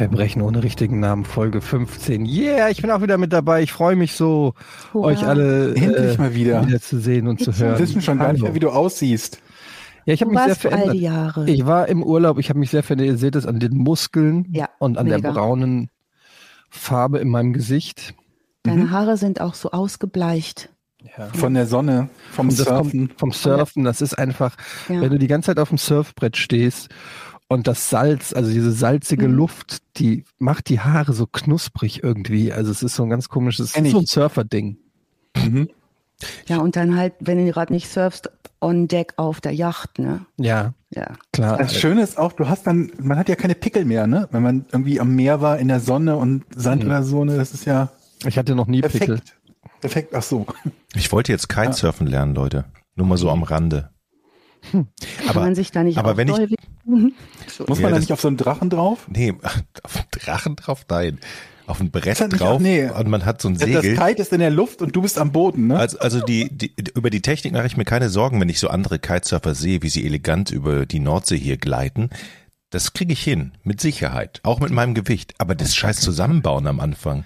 Verbrechen ohne richtigen Namen, Folge 15. Yeah, ich bin auch wieder mit dabei. Ich freue mich so, Hurra. euch alle Endlich äh, mal wieder. wieder zu sehen und zu hören. Wir wissen schon gar nicht mehr, wie du aussiehst. Ja, ich habe mich sehr verändert. All die Jahre. Ich war im Urlaub, ich habe mich sehr verändert. Ihr seht es an den Muskeln ja, und an mega. der braunen Farbe in meinem Gesicht. Deine mhm. Haare sind auch so ausgebleicht. Ja. Von der Sonne, vom Surfen. vom Surfen, das ist einfach, ja. wenn du die ganze Zeit auf dem Surfbrett stehst und das Salz, also diese salzige mhm. Luft, die macht die Haare so knusprig irgendwie. Also es ist so ein ganz komisches, so ein Surfer-Ding. Mhm. Ja, und dann halt, wenn du gerade nicht surfst, on deck auf der Yacht, ne? Ja. Ja. Klar. Das Schöne ist auch, du hast dann, man hat ja keine Pickel mehr, ne? Wenn man irgendwie am Meer war, in der Sonne und Sand mhm. oder so, ne? Das ist ja. Ich hatte noch nie perfekt. Pickel. Perfekt, ach so. Ich wollte jetzt Kitesurfen ja. lernen, Leute. Nur mal so am Rande. Hm. Aber, man sich da nicht aber wenn ich, mhm. Muss man ja, da nicht auf so einen Drachen drauf? Nee, auf einen Drachen drauf? Nein. Auf ein Brett drauf auch, nee. und man hat so ein Segel. Das Kite ist in der Luft und du bist am Boden, ne? Also, also die, die, über die Technik mache ich mir keine Sorgen, wenn ich so andere Kitesurfer sehe, wie sie elegant über die Nordsee hier gleiten. Das kriege ich hin, mit Sicherheit, auch mit meinem Gewicht. Aber das scheiß Zusammenbauen am Anfang.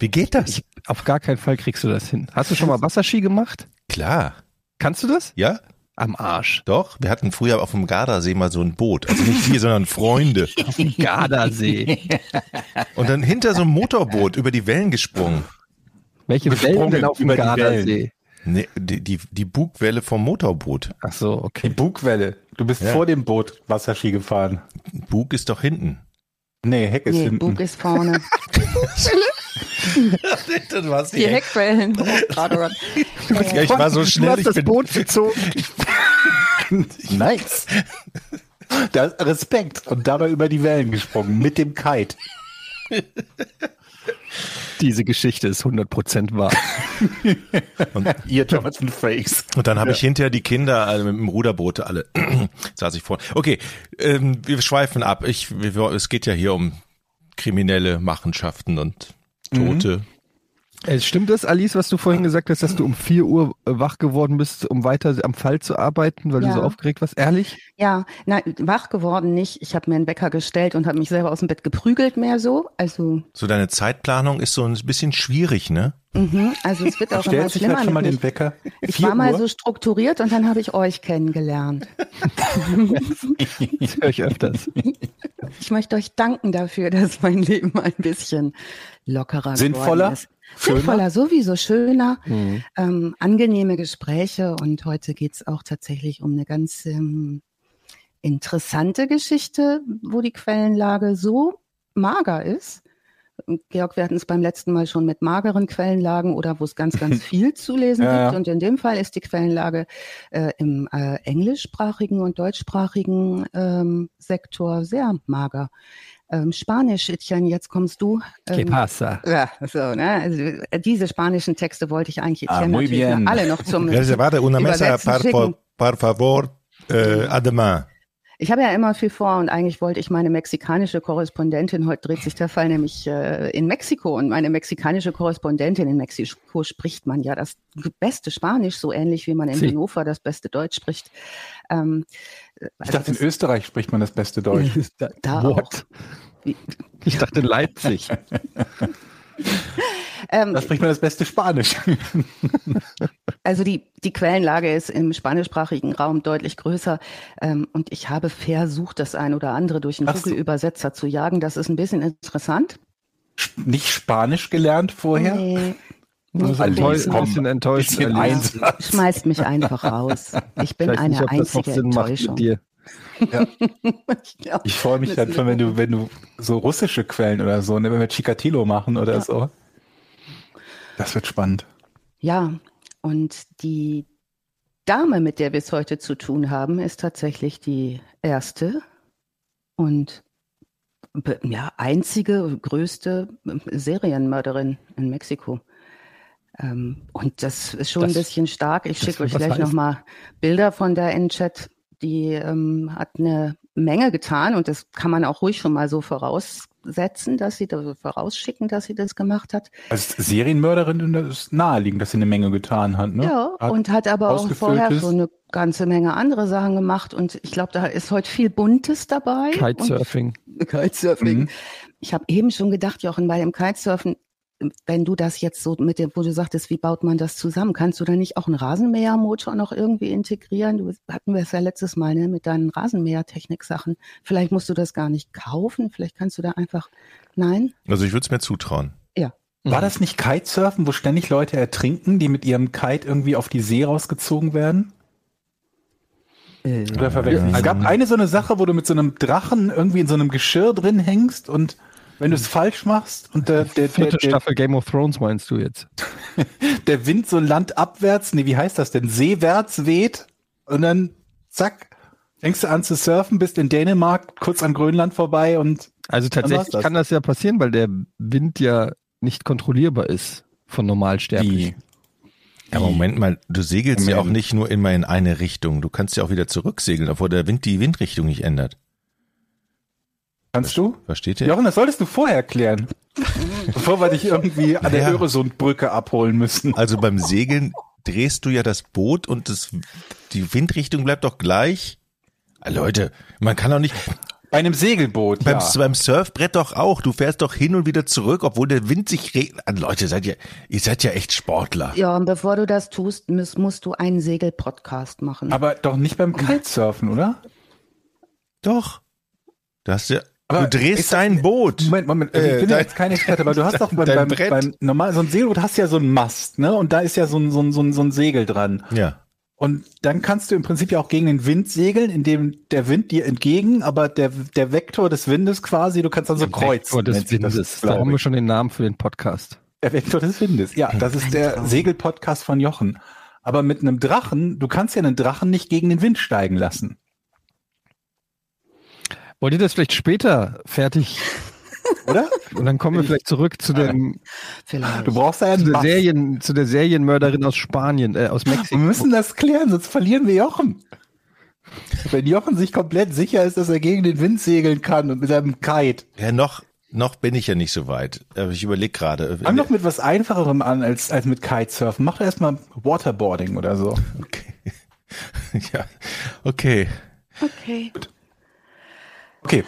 Wie geht das? Ich, auf gar keinen Fall kriegst du das hin. Hast du schon mal Wasserski gemacht? Klar. Kannst du das? Ja am Arsch. Doch, wir hatten früher auf dem Gardasee mal so ein Boot. Also nicht wir, sondern Freunde. Auf dem Gardasee. Und dann hinter so einem Motorboot über die Wellen gesprungen. Welche Wellen denn auf dem Gardasee? Nee, die, die, die Bugwelle vom Motorboot. Ach so, okay. Die Bugwelle. Du bist ja. vor dem Boot Wasserski gefahren. Bug ist doch hinten. Nee, Heck ist nee, hinten. Bug ist vorne. das war's die, die Heckwellen. Oh, ja, ich war so schnell. Du hast das Boot gezogen. Nice. Da, Respekt. Und dabei über die Wellen gesprungen mit dem Kite. Diese Geschichte ist 100% wahr. und ihr Jonathan Frakes. Und dann habe ja. ich hinterher die Kinder also mit dem Ruderboot alle saß ich vor. Okay, ähm, wir schweifen ab. Ich, wir, es geht ja hier um kriminelle Machenschaften und Tote. Mhm. Äh, stimmt das, Alice, was du vorhin gesagt hast, dass du um 4 Uhr äh, wach geworden bist, um weiter am Fall zu arbeiten, weil ja. du so aufgeregt warst? Ehrlich? Ja, nein, wach geworden nicht. Ich habe mir einen Wecker gestellt und habe mich selber aus dem Bett geprügelt, mehr so. Also so deine Zeitplanung ist so ein bisschen schwierig, ne? Mhm, also es wird auch immer schlimmer. Halt schon mal den Wecker? Ich war mal Uhr? so strukturiert und dann habe ich euch kennengelernt. das höre ich öfters. Ich möchte euch danken dafür, dass mein Leben ein bisschen lockerer Sinnvoller? ist. Sinnvoller, sowieso schöner, mhm. ähm, angenehme Gespräche und heute geht's auch tatsächlich um eine ganz ähm, interessante Geschichte, wo die Quellenlage so mager ist. Georg, wir hatten es beim letzten Mal schon mit mageren Quellenlagen oder wo es ganz, ganz viel zu lesen ja. gibt. Und in dem Fall ist die Quellenlage äh, im äh, englischsprachigen und deutschsprachigen ähm, Sektor sehr mager. Ähm, Spanisch, Etienne, jetzt kommst du. Ähm, ¿Qué pasa? Ja, so, ne? Also, äh, diese spanischen Texte wollte ich eigentlich ah, Etienne ah, alle noch zum Reservate una mesa par, par favor, äh. Ich habe ja immer viel vor und eigentlich wollte ich meine mexikanische Korrespondentin, heute dreht sich der Fall nämlich äh, in Mexiko und meine mexikanische Korrespondentin in Mexiko spricht man ja das beste Spanisch, so ähnlich wie man in Sie. Hannover das beste Deutsch spricht. Ähm, ich also dachte, in Österreich spricht man das beste Deutsch. da, da What? Ich dachte in Leipzig. Ähm, da spricht man das beste Spanisch. also die, die Quellenlage ist im spanischsprachigen Raum deutlich größer. Ähm, und ich habe versucht, das ein oder andere durch einen Google-Übersetzer zu jagen. Das ist ein bisschen interessant. Nicht Spanisch gelernt vorher? Nee. Das ein bisschen enttäuscht. Schmeißt mich einfach raus. Ich bin eine nicht, einzige Enttäuschung. Ja. ja. Ich freue mich dann schon, wenn du, wenn du so russische Quellen oder so, ne, wenn wir Chikatilo machen oder ja. so. Das wird spannend. Ja, und die Dame, mit der wir es heute zu tun haben, ist tatsächlich die erste und ja, einzige, größte Serienmörderin in Mexiko. Ähm, und das ist schon das, ein bisschen stark. Ich schicke euch gleich nochmal Bilder von der in-Chat. Die ähm, hat eine Menge getan und das kann man auch ruhig schon mal so voraus setzen, dass sie da vorausschicken, dass sie das gemacht hat. Als Serienmörderin das ist naheliegend, dass sie eine Menge getan hat, ne? Ja, hat und hat aber auch vorher so eine ganze Menge andere Sachen gemacht und ich glaube, da ist heute viel Buntes dabei. Kitesurfing. Kitesurfing. Mhm. Ich habe eben schon gedacht, Jochen, bei dem Kitesurfen, wenn du das jetzt so mit dem, wo du sagtest, wie baut man das zusammen, kannst du da nicht auch einen Rasenmähermotor noch irgendwie integrieren? Du hatten wir es ja letztes Mal ne, mit deinen Rasenmähertechnik-Sachen. Vielleicht musst du das gar nicht kaufen, vielleicht kannst du da einfach, nein? Also ich würde es mir zutrauen. Ja. War das nicht Kitesurfen, wo ständig Leute ertrinken, die mit ihrem Kite irgendwie auf die See rausgezogen werden? Äh, Oder verwechseln? Es gab eine so eine Sache, wo du mit so einem Drachen irgendwie in so einem Geschirr drin hängst und wenn du es falsch machst und der, der, Vierte der, Staffel Game of Thrones meinst du jetzt? der Wind so landabwärts, nee, wie heißt das denn? Seewärts weht und dann zack, fängst du an zu surfen, bist in Dänemark, kurz an Grönland vorbei und also tatsächlich das. kann das ja passieren, weil der Wind ja nicht kontrollierbar ist von Normalsterblichen. Ja, Moment mal, du segelst ja auch nicht nur immer in eine Richtung. Du kannst ja auch wieder zurücksegeln, obwohl der Wind die Windrichtung nicht ändert. Kannst du? Versteht ihr? Jochen, das solltest du vorher klären. bevor wir dich irgendwie an der ja. Öresundbrücke abholen müssen. Also beim Segeln drehst du ja das Boot und das, die Windrichtung bleibt doch gleich. Leute, man kann doch nicht, bei einem Segelboot. Beim, ja. beim Surfbrett doch auch. Du fährst doch hin und wieder zurück, obwohl der Wind sich regnet. Ah, Leute, seid ihr, ihr seid ja echt Sportler. Ja, und bevor du das tust, musst, musst du einen Segelpodcast machen. Aber doch nicht beim Kitesurfen, oder? Doch. Du hast ja, aber du drehst dein Boot. Moment, Moment, also ich bin ja jetzt kein Experte, aber du hast doch beim, beim, beim normal, so ein Segelboot hast ja so ein Mast, ne? Und da ist ja so ein, so ein, so ein, so ein Segel dran. Ja. Und dann kannst du im Prinzip ja auch gegen den Wind segeln, indem der Wind dir entgegen, aber der, der Vektor des Windes quasi, du kannst dann so kreuzen. Vektor des Windes, das, da haben wir schon den Namen für den Podcast. Der Vektor des Windes, ja, das ist der Segelpodcast von Jochen. Aber mit einem Drachen, du kannst ja einen Drachen nicht gegen den Wind steigen lassen. Wollt ihr das vielleicht später fertig oder? Und dann kommen wir vielleicht zurück zu dem. Vielleicht. Du brauchst ja zu der, Serien, zu der Serienmörderin aus Spanien, äh, aus Mexiko. Wir müssen das klären, sonst verlieren wir Jochen. Wenn Jochen sich komplett sicher ist, dass er gegen den Wind segeln kann und mit seinem Kite. Ja, noch, noch bin ich ja nicht so weit. Ich überlege gerade. Fang doch mit was Einfacherem an als, als mit Kitesurfen. Mach erstmal Waterboarding oder so. Okay. ja, okay. Okay. Gut. Okay.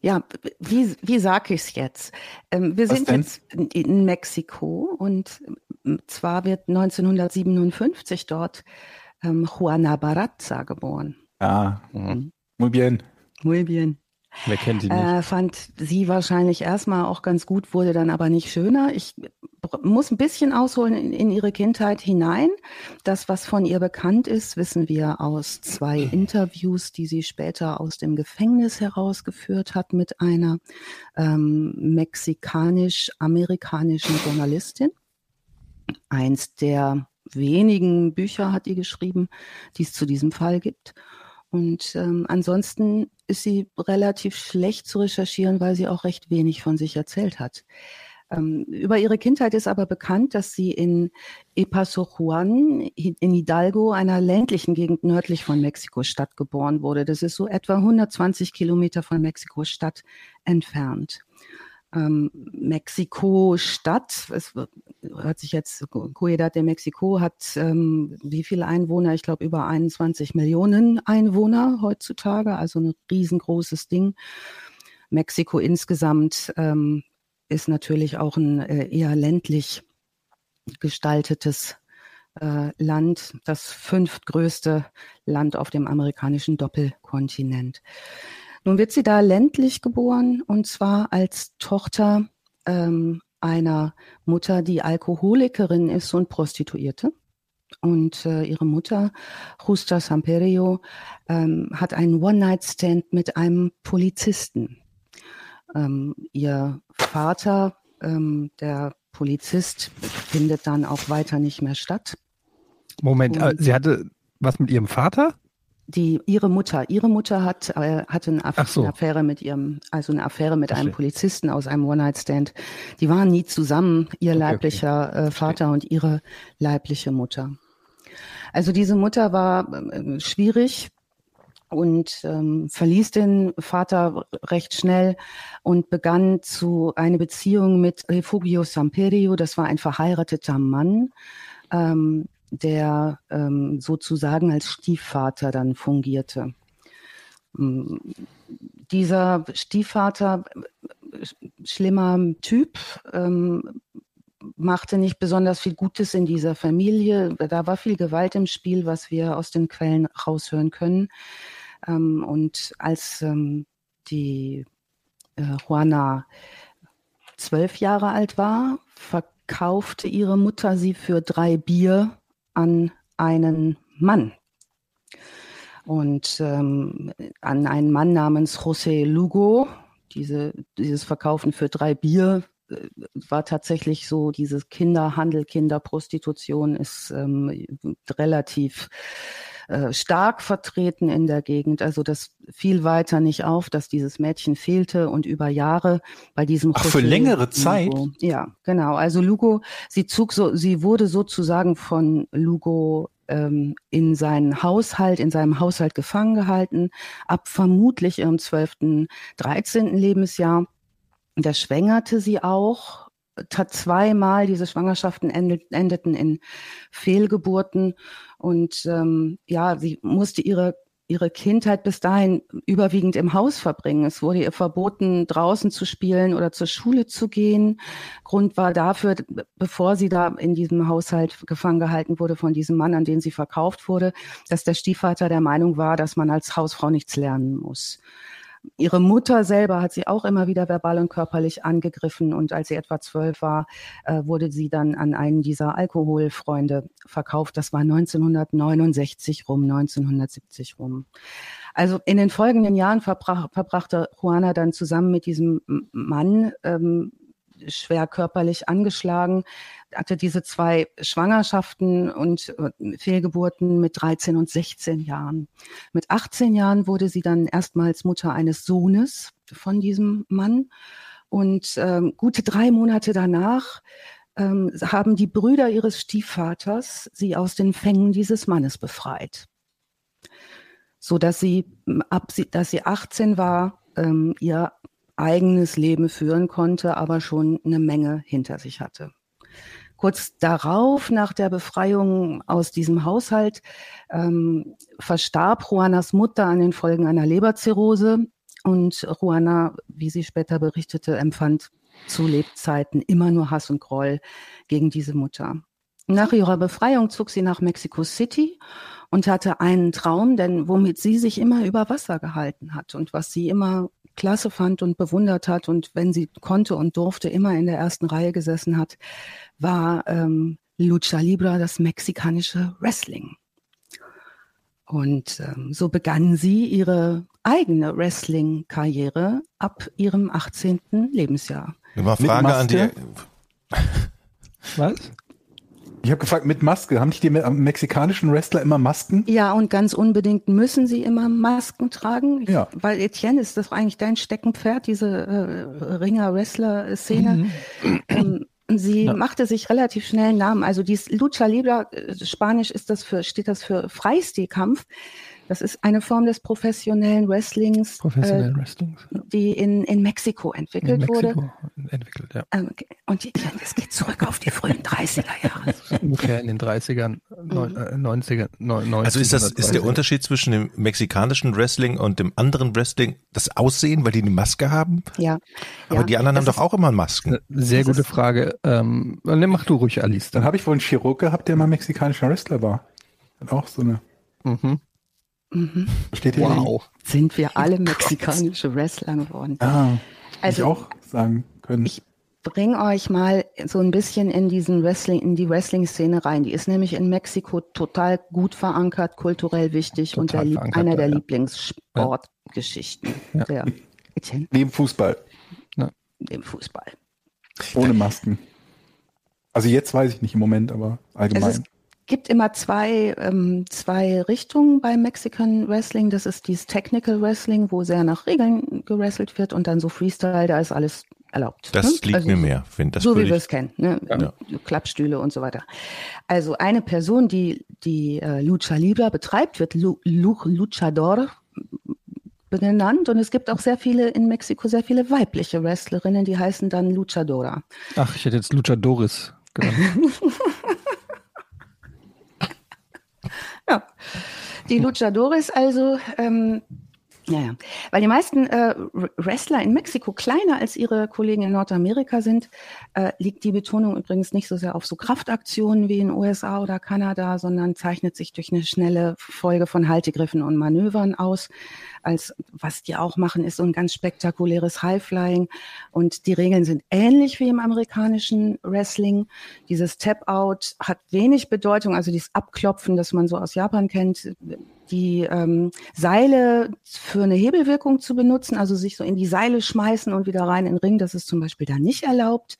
Ja, wie, wie sage ich es jetzt? Ähm, wir Was sind denn? jetzt in, in, Mexiko und ähm, zwar wird 1957 dort ähm, Juana Barazza geboren. Ah, mhm. muy bien. Muy bien. Wer kennt sie nicht? Äh, fand sie wahrscheinlich erstmal auch ganz gut, wurde dann aber nicht schöner. Ich muss ein bisschen ausholen in, in, ihre Kindheit hinein. Das, was von ihr bekannt ist, wissen wir aus zwei Interviews, die sie später aus dem Gefängnis herausgeführt hat mit einer ähm, mexikanisch-amerikanischen Journalistin. Eins der wenigen Bücher hat die geschrieben, die es zu diesem Fall gibt. Und ähm, ansonsten ist sie relativ schlecht zu recherchieren, weil sie auch recht wenig von sich erzählt hat. Ähm, über ihre Kindheit ist aber bekannt, dass sie in Epaso Juan in Hidalgo, einer ländlichen Gegend nördlich von Mexiko-Stadt, geboren wurde. Das ist so etwa 120 Kilometer von Mexiko-Stadt entfernt ähm, Mexiko-Stadt, es hört sich jetzt, Ciudad de Mexico hat ähm, wie viele Einwohner? Ich glaube über 21 Millionen Einwohner heutzutage, also ein riesengroßes Ding. Mexiko insgesamt ähm, ist natürlich auch ein äh, eher ländlich gestaltetes äh, Land, das fünftgrößte Land auf dem amerikanischen Doppelkontinent. Nun wird sie da ländlich geboren und zwar als Tochter ähm, einer Mutter, die Alkoholikerin ist und Prostituierte. Und äh, ihre Mutter, Justa Samperio, ähm, hat einen One-Night-Stand mit einem Polizisten. Ähm, ihr Vater, ähm, der Polizist, findet dann auch weiter nicht mehr statt. Moment, und, sie hatte was mit ihrem Vater? die ihre Mutter, ihre Mutter hat äh, hatte eine, Aff so. eine, Affäre mit ihrem, also eine Affäre mit Verstehe. einem Polizisten aus einem One-Night-Stand. Die waren nie zusammen, ihr okay, leiblicher okay. Äh, Vater und ihre leibliche Mutter. Also diese Mutter war äh, schwierig und ähm, verließ den Vater recht schnell und begann zu eine Beziehung mit Refugio Samperio. Das war ein verheirateter Mann. Ähm, der ähm, sozusagen als Stiefvater dann fungierte. dieser Stiefvater, schlimmer Typ, ähm, machte nicht besonders viel Gutes in dieser Familie. Da war viel Gewalt im Spiel, was wir aus den Quellen raushören können. Ähm, und als ähm, die äh, Juana zwölf Jahre alt war, verkaufte ihre Mutter sie für drei Bier an einen Mann. Und ähm, an einen Mann namens José Lugo. Diese, dieses Verkaufen für drei Bier war tatsächlich so, dieses Kinderhandel, Kinderprostitution ist ähm, relativ äh, stark vertreten in der Gegend. Also das fiel weiter nicht auf, dass dieses Mädchen fehlte und über Jahre bei diesem Ach, für längere Zeit. Lugo, ja, genau. Also Lugo, sie zog so, sie wurde sozusagen von Lugo ähm, in seinen Haushalt, in seinem Haushalt gefangen gehalten, ab vermutlich ihrem 12., 13. Lebensjahr. Da schwängerte sie auch zweimal diese Schwangerschaften endeten in Fehlgeburten und ähm, ja, sie musste ihre ihre Kindheit bis dahin überwiegend im Haus verbringen. Es wurde ihr verboten, draußen zu spielen oder zur Schule zu gehen. Grund war dafür, bevor sie da in diesem Haushalt gefangen gehalten wurde von diesem Mann, an den sie verkauft wurde, dass der Stiefvater der Meinung war, dass man als Hausfrau nichts lernen muss. Ihre Mutter selber hat sie auch immer wieder verbal und körperlich angegriffen und als sie etwa zwölf war, äh, wurde sie dann an einen dieser Alkoholfreunde verkauft. Das war 1969 rum, 1970 rum. Also in den folgenden Jahren verbrach, verbrachte Juana dann zusammen mit diesem Mann ähm, schwer körperlich angeschlagen, hatte diese zwei Schwangerschaften und äh, Fehlgeburten mit 13 und 16 Jahren. Mit 18 Jahren wurde sie dann erstmals Mutter eines Sohnes von diesem Mann. Und ähm, gute drei Monate danach ähm, haben die Brüder ihres Stiefvaters sie aus den Fängen dieses Mannes befreit. So dass sie, ab, dass sie 18 war, ähm, ihr eigenes Leben führen konnte, aber schon eine Menge hinter sich hatte. Kurz darauf, nach der Befreiung aus diesem Haushalt, ähm, verstarb Juanas Mutter an den Folgen einer Leberzirrhose und Juana, wie sie später berichtete, empfand zu Lebzeiten immer nur Hass und Groll gegen diese Mutter. Nach ihrer Befreiung zog sie nach Mexico City und hatte einen Traum, denn womit sie sich immer über Wasser gehalten hat und was sie immer klasse fand und bewundert hat und wenn sie konnte und durfte, immer in der ersten Reihe gesessen hat, war ähm, Lucha Libre, das mexikanische Wrestling. Und ähm, so begann sie ihre eigene Wrestling-Karriere ab ihrem 18. Lebensjahr. Mal Frage an die. Was? Ich habe gefragt, mit Maske. Haben nicht die mexikanischen Wrestler immer Masken? Ja, und ganz unbedingt müssen sie immer Masken tragen. Ich, ja. Weil Etienne ist das eigentlich dein Steckenpferd, diese äh, Ringer-Wrestler-Szene. Mhm. Ähm, sie ja. machte sich relativ schnell einen Namen. Also dieses Lucha Libre, äh, Spanisch ist das für, steht das für Freistilkampf. Das ist eine Form des professionellen Wrestlings, Professionellen äh, Wrestlings die in, in Mexiko entwickelt in Mexiko wurde. Entwickelt, ja. Ähm, und es geht zurück auf die frühen 30er Jahre. Ungefähr in den 30ern, mhm. 90er, 90er. Also ist das ist der Unterschied zwischen dem mexikanischen Wrestling und dem anderen Wrestling das Aussehen, weil die eine Maske haben? Ja. Aber ja. die anderen das haben doch auch immer Masken. Sehr das gute Frage. Ähm, mach du ruhig, Alice. Dann habe ich wohl einen Chirurg gehabt, der mal mexikanischer Wrestler war. Hat auch so eine. Mhm. Mhm. Steht wow. Sind wir alle mexikanische Wrestler geworden. Ah, also ich auch sagen können. Ich bringe euch mal so ein bisschen in diesen Wrestling, in die Wrestling-Szene rein. Die ist nämlich in Mexiko total gut verankert, kulturell wichtig total und der, einer der ja. Lieblingssportgeschichten. Ja. Der, Neben Fußball. Ja. Neben Fußball. Ohne Masken. Also jetzt weiß ich nicht im Moment, aber allgemein gibt immer zwei, ähm, zwei Richtungen beim Mexican Wrestling. Das ist dieses Technical Wrestling, wo sehr nach Regeln gewrestelt wird und dann so Freestyle, da ist alles erlaubt. Das ne? liegt also mir mehr, finde das. So wie wir es kennen, ne? Ja. Klappstühle und so weiter. Also eine Person, die die äh, Lucha Libre betreibt, wird Lu Lu Luchador genannt und es gibt auch sehr viele in Mexiko sehr viele weibliche Wrestlerinnen, die heißen dann Luchadora. Ach, ich hätte jetzt Luchadoris genannt. Ja. Die Luchadores also ähm, Naja, weil die meisten äh, Wrestler in Mexiko kleiner als ihre Kollegen in Nordamerika sind, äh, liegt die Betonung übrigens nicht so sehr auf so Kraftaktionen wie in USA oder Kanada, sondern zeichnet sich durch eine schnelle Folge von Haltegriffen und Manövern aus. Als was die auch machen, ist so ein ganz spektakuläres Highflying. Und die Regeln sind ähnlich wie im amerikanischen Wrestling. Dieses Tap-Out hat wenig Bedeutung, also dieses Abklopfen, das man so aus Japan kennt die ähm, Seile für eine Hebelwirkung zu benutzen, also sich so in die Seile schmeißen und wieder rein in den Ring, das ist zum Beispiel da nicht erlaubt.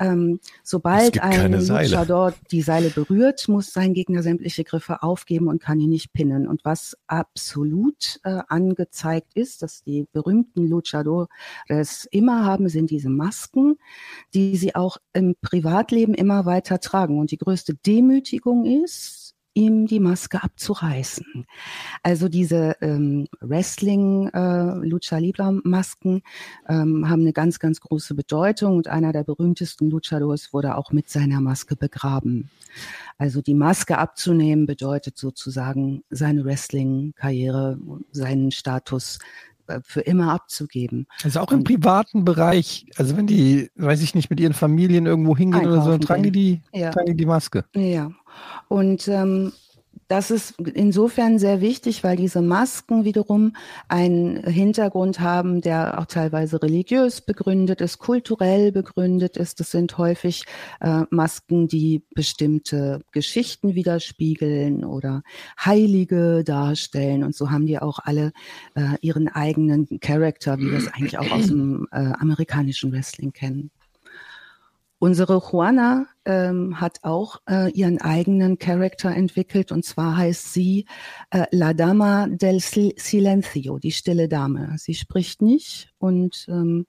Ähm, sobald ein Luchador die Seile berührt, muss sein Gegner sämtliche Griffe aufgeben und kann ihn nicht pinnen. Und was absolut äh, angezeigt ist, dass die berühmten Luchadores immer haben, sind diese Masken, die sie auch im Privatleben immer weiter tragen. Und die größte Demütigung ist, ihm die Maske abzureißen. Also diese ähm, Wrestling äh, ähm, haben eine ganz ganz große Bedeutung und einer der berühmtesten Luchadors wurde auch mit seiner Maske begraben. Also die Maske abzunehmen bedeutet sozusagen seine Wrestling Karriere, seinen Status für immer abzugeben. Also auch im privaten Bereich, also wenn die, weiß ich nicht, mit ihren Familien irgendwo hingehen oder so, tragen die die, ja. tragen die die Maske. Ja. Und ähm, das ist insofern sehr wichtig, weil diese Masken wiederum einen Hintergrund haben, der auch teilweise religiös begründet ist, kulturell begründet ist. Das sind häufig äh, Masken, die bestimmte Geschichten widerspiegeln oder Heilige darstellen. Und so haben die auch alle äh, ihren eigenen Charakter, wie wir es eigentlich auch aus dem äh, amerikanischen Wrestling kennen. Unsere Juana ähm, hat auch äh, ihren eigenen Charakter entwickelt und zwar heißt sie äh, La Dama del Silencio, die stille Dame. Sie spricht nicht und ähm,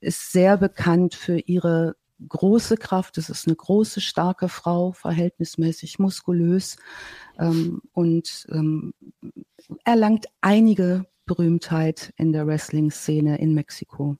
ist sehr bekannt für ihre große Kraft. Es ist eine große, starke Frau, verhältnismäßig muskulös ähm, und ähm, erlangt einige Berühmtheit in der Wrestling-Szene in Mexiko.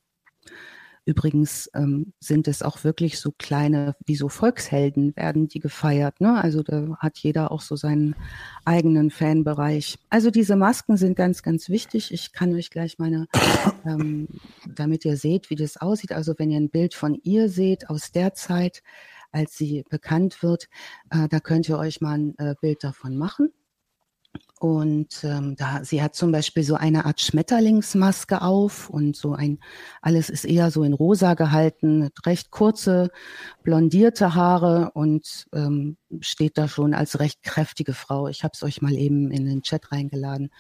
Übrigens ähm, sind es auch wirklich so kleine, wie so Volkshelden werden die gefeiert. Ne? Also da hat jeder auch so seinen eigenen Fanbereich. Also diese Masken sind ganz, ganz wichtig. Ich kann euch gleich meine, ähm, damit ihr seht, wie das aussieht. Also wenn ihr ein Bild von ihr seht aus der Zeit, als sie bekannt wird, äh, da könnt ihr euch mal ein äh, Bild davon machen. Und ähm, da, sie hat zum Beispiel so eine Art Schmetterlingsmaske auf und so ein, alles ist eher so in rosa gehalten, recht kurze, blondierte Haare und ähm, steht da schon als recht kräftige Frau. Ich habe es euch mal eben in den Chat reingeladen.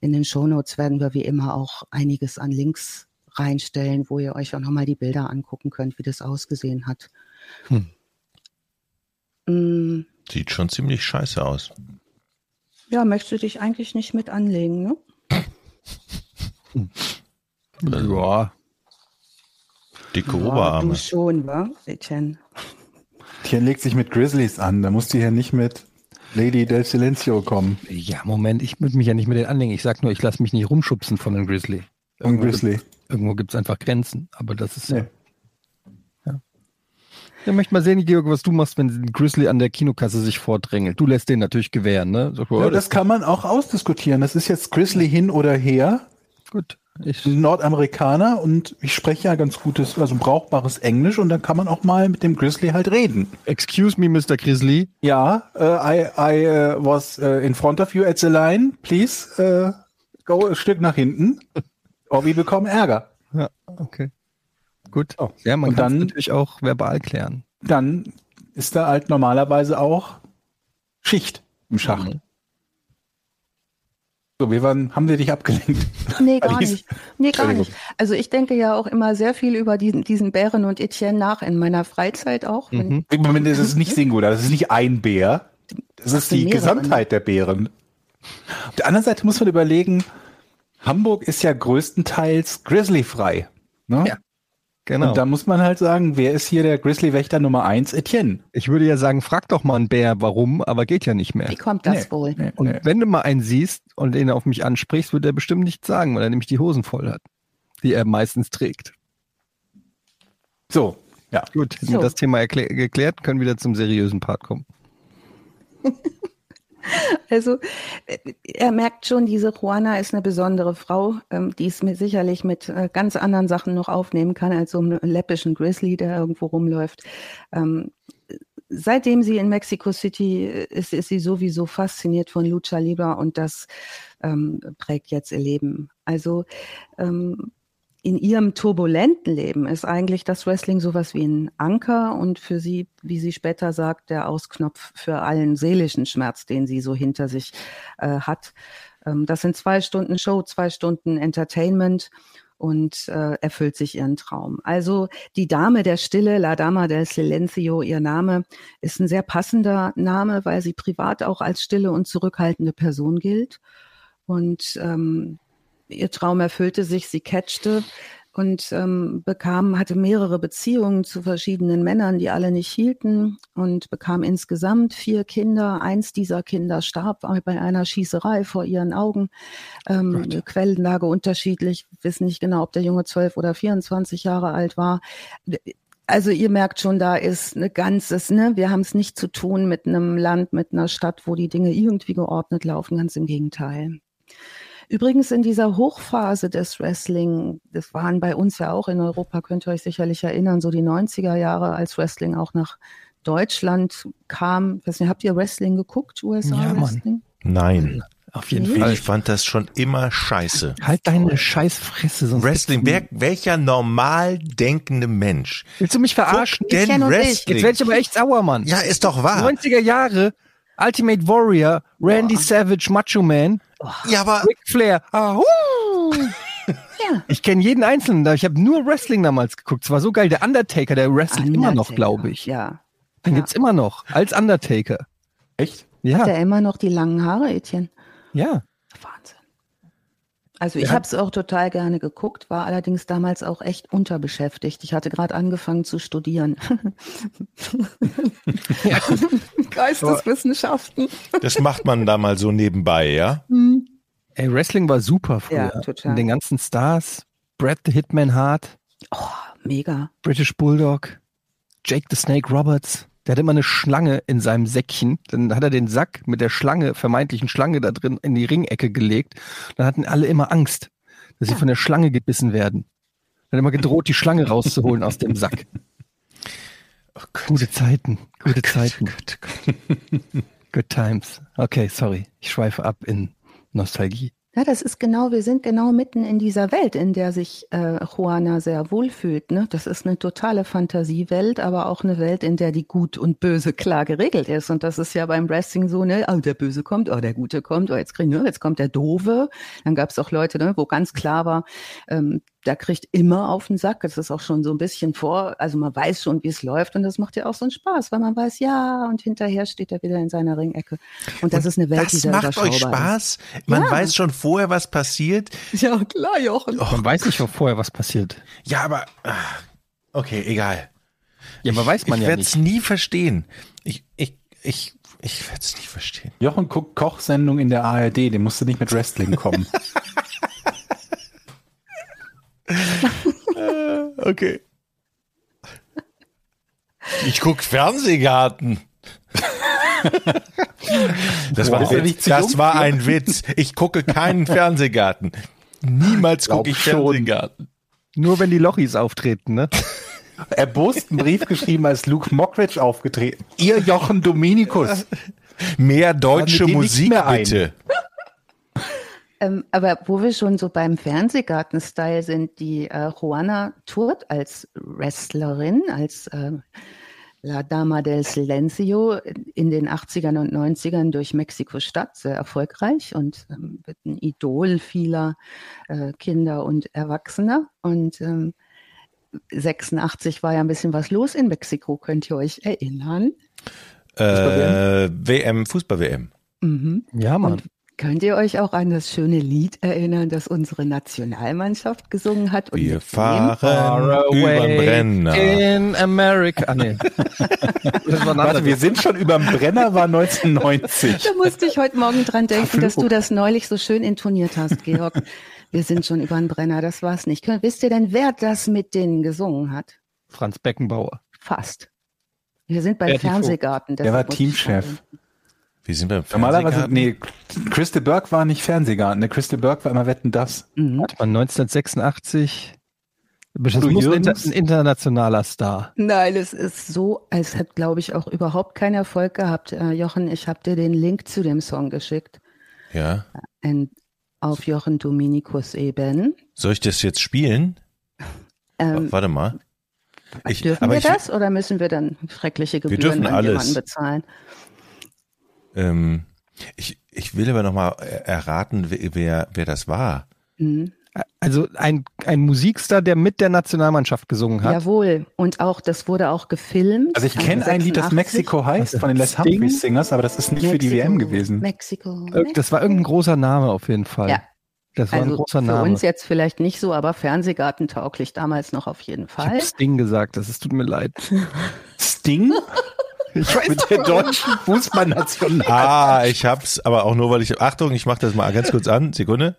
In den Shownotes werden wir wie immer auch einiges an Links reinstellen, wo ihr euch auch nochmal die Bilder angucken könnt, wie das ausgesehen hat. Hm. Mm. Sieht schon ziemlich scheiße aus. Ja, möchtest du dich eigentlich nicht mit anlegen, ne? ja. Dicke ja, Oberarme. Du schon, wa, Etienne? Etienne legt sich mit Grizzlies an. Da musst du hier nicht mit Lady del Silencio kommen. Ja, Moment, ich würde mich ja nicht mit denen anlegen. Ich sag nur, ich lasse mich nicht rumschubsen von einem Grizzly. Irgendwo, Grizzly. Irgendwo gibt es einfach Grenzen. Aber das ist ja. Ich möchte mal sehen, Georg, was du machst, wenn ein Grizzly an der Kinokasse sich vordrängelt. Du lässt den natürlich gewähren, ne? So, ja, das kann man auch ausdiskutieren. Das ist jetzt Grizzly hin oder her. Gut. Ich Nordamerikaner und ich spreche ja ganz gutes, also brauchbares Englisch und dann kann man auch mal mit dem Grizzly halt reden. Excuse me, Mr. Grizzly. Ja, uh, I, I uh, was uh, in front of you at the line. Please uh, go ein Stück nach hinten. Or we bekommen Ärger. Ja, okay. Gut. Oh. Ja, man kann natürlich auch verbal klären. Dann ist da halt normalerweise auch Schicht im Schach. Mhm. So, wir waren, haben wir dich abgelenkt? Nee, gar nicht. Nee, gar nicht. Also ich denke ja auch immer sehr viel über diesen, diesen Bären und Etienne nach in meiner Freizeit auch. Mhm. Das ist nicht Singular, das ist nicht ein Bär. Das ist die Gesamtheit der Bären. Auf der anderen Seite muss man überlegen, Hamburg ist ja größtenteils grizzlyfrei. Ne? Ja. Genau. Und da muss man halt sagen, wer ist hier der Grizzly-Wächter Nummer eins? Etienne. Ich würde ja sagen, frag doch mal einen Bär, warum, aber geht ja nicht mehr. Wie kommt das nee, wohl? Nee, und nee. wenn du mal einen siehst und ihn auf mich ansprichst, wird er bestimmt nichts sagen, weil er nämlich die Hosen voll hat, die er meistens trägt. So, ja. Gut, so. das Thema geklärt, können wir wieder zum seriösen Part kommen. Also äh, er merkt schon, diese Juana ist eine besondere Frau, ähm, die es mir sicherlich mit äh, ganz anderen Sachen noch aufnehmen kann, als so einen läppischen Grizzly, der irgendwo rumläuft. Ähm, seitdem sie in Mexico City ist, ist sie sowieso fasziniert von Lucha Libre und das ähm, prägt jetzt ihr Leben. Also ähm, in ihrem turbulenten Leben ist eigentlich das Wrestling sowas wie ein Anker und für sie, wie sie später sagt, der Ausknopf für allen seelischen Schmerz, den sie so hinter sich äh, hat. Ähm, das sind zwei Stunden Show, zwei Stunden Entertainment und äh, erfüllt sich ihren Traum. Also die Dame der Stille, La Dama del Silencio, ihr Name ist ein sehr passender Name, weil sie privat auch als stille und zurückhaltende Person gilt. Und ähm, ihr Traum erfüllte sich, sie catchte und ähm, bekam, hatte mehrere Beziehungen zu verschiedenen Männern, die alle nicht hielten und bekam insgesamt vier Kinder. Eins dieser Kinder starb bei einer Schießerei vor ihren Augen. Ähm, Quellenlage unterschiedlich, wissen nicht genau, ob der Junge zwölf oder 24 Jahre alt war. Also ihr merkt schon, da ist eine ganzes, ne, wir haben es nicht zu tun mit einem Land, mit einer Stadt, wo die Dinge irgendwie geordnet laufen, ganz im Gegenteil. Übrigens in dieser Hochphase des Wrestling, das waren bei uns ja auch in Europa, könnt ihr euch sicherlich erinnern, so die 90er Jahre, als Wrestling auch nach Deutschland kam. Weiß nicht, habt ihr Wrestling geguckt, USA ja, Wrestling? Nein. Auf jeden nee. Fall. Ich fand das schon immer scheiße. Halt deine Scheißfresse. Sonst Wrestling, wer, welcher normal denkende Mensch? Willst du mich verarschen? denn Wrestling? Jetzt werde ich aber echt sauer, Mann. Ja, ist doch wahr. 90er Jahre, Ultimate Warrior, Randy Boah. Savage, Macho Man. Ja, aber. Ric Flair. Ahuu. ja. Ich kenne jeden Einzelnen da. Ich habe nur Wrestling damals geguckt. Es war so geil. Der Undertaker, der wrestelt Undertaker. immer noch, glaube ich. Ja. Den ja. gibt's immer noch. Als Undertaker. Echt? Ja. Hat er immer noch die langen Haare, Etienne? Ja. Wahnsinn. Also ich habe es auch total gerne geguckt, war allerdings damals auch echt unterbeschäftigt. Ich hatte gerade angefangen zu studieren. Geisteswissenschaften. Das macht man da mal so nebenbei, ja? Hm. Ey, Wrestling war super früher. Ja, total. Und den ganzen Stars, Brad the Hitman Hart. Oh, mega. British Bulldog, Jake the Snake Roberts. Der hat immer eine Schlange in seinem Säckchen. Dann hat er den Sack mit der Schlange, vermeintlichen Schlange da drin, in die Ringecke gelegt. Dann hatten alle immer Angst, dass sie von der Schlange gebissen werden. Dann hat immer gedroht, die Schlange rauszuholen aus dem Sack. Oh gute Zeiten, gute oh Zeiten. Gott, Gott. Good times. Okay, sorry. Ich schweife ab in Nostalgie. Ja, das ist genau, wir sind genau mitten in dieser Welt, in der sich äh, Juana sehr wohl fühlt. Ne? Das ist eine totale Fantasiewelt, aber auch eine Welt, in der die Gut und Böse klar geregelt ist. Und das ist ja beim Wrestling so, ne, oh, der Böse kommt, oh, der Gute kommt, oh, jetzt kriegen wir, jetzt kommt der Dove. Dann gab es auch Leute, ne, wo ganz klar war, ähm, der kriegt immer auf den Sack. Das ist auch schon so ein bisschen vor, also man weiß schon, wie es läuft und das macht ja auch so einen Spaß, weil man weiß, ja, und hinterher steht er wieder in seiner Ringecke. Und das und ist eine Welt, das die sehr macht euch Spaß. Ist. Man ja. weiß schon vorher, was passiert. Ja, klar, Jochen. Oh, man weiß nicht schon vorher, was passiert. Ja, aber ah, okay, egal. Ja, aber weiß man ich ja nicht. Ich werde es nie verstehen. Ich, ich, ich, ich werde es nie verstehen. Jochen guckt Kochsendung in der ARD, den musst du nicht mit Wrestling kommen. okay. Ich guck Fernsehgarten. Das, war, ein das war ein Witz. Ich gucke keinen Fernsehgarten. Niemals gucke ich Fernsehgarten. Nur wenn die Lochis auftreten, ne? Erbost einen Brief geschrieben, als Luke Mockridge aufgetreten. Ihr Jochen Dominikus. Mehr deutsche Musik bitte. Ähm, aber wo wir schon so beim Fernsehgarten-Style sind, die äh, Juana tourt als Wrestlerin, als äh, La Dama del Silencio in den 80ern und 90ern durch Mexiko-Stadt sehr erfolgreich und ähm, wird ein Idol vieler äh, Kinder und Erwachsener. Und ähm, 86 war ja ein bisschen was los in Mexiko, könnt ihr euch erinnern? Äh, WM, Fußball-WM. Mhm. Ja, Mann. Und Könnt ihr euch auch an das schöne Lied erinnern, das unsere Nationalmannschaft gesungen hat? Und Wir fahren über Brenner. In America. Ah, nee. Warte, wir sind schon über dem Brenner, war 1990. Da musste ich heute Morgen dran denken, dass du das neulich so schön intoniert hast, Georg. Wir sind schon über den Brenner, das war's nicht. Wisst ihr denn, wer das mit denen gesungen hat? Franz Beckenbauer. Fast. Wir sind beim Fernsehgarten. Der war Teamchef. Wie sind wir im Normalerweise, nee, Crystal Burke war nicht Fernsehgarten. Der Crystal Burke war immer Wetten das. Mhm. Warte mal, 1986. Das muss ein, ein internationaler Star. Nein, es ist so, es hat, glaube ich, auch überhaupt keinen Erfolg gehabt. Äh, Jochen, ich habe dir den Link zu dem Song geschickt. Ja. Ein, auf Jochen Dominikus eben. Soll ich das jetzt spielen? Ähm, Warte mal. Ich, dürfen wir ich, das oder müssen wir dann schreckliche Gebühren wir dürfen an alles. bezahlen? Ähm, ich, ich will aber nochmal erraten, wer, wer das war. Mhm. Also ein, ein Musikstar, der mit der Nationalmannschaft gesungen hat. Jawohl. Und auch, das wurde auch gefilmt. Also ich kenne ein Lied, das Mexiko heißt, von den Les Humphreys Singers, aber das ist nicht Mexiko, für die WM gewesen. Mexiko. Das war irgendein großer Name auf jeden Fall. Ja. Das war also ein großer Name. Für uns jetzt vielleicht nicht so, aber Fernsehgarten tauglich damals noch auf jeden Fall. Ich Sting gesagt, das ist, tut mir leid. Sting? Ich weiß mit der deutschen Fußballnational. Ah, ich hab's, aber auch nur, weil ich. Achtung, ich mach das mal ganz kurz an. Sekunde.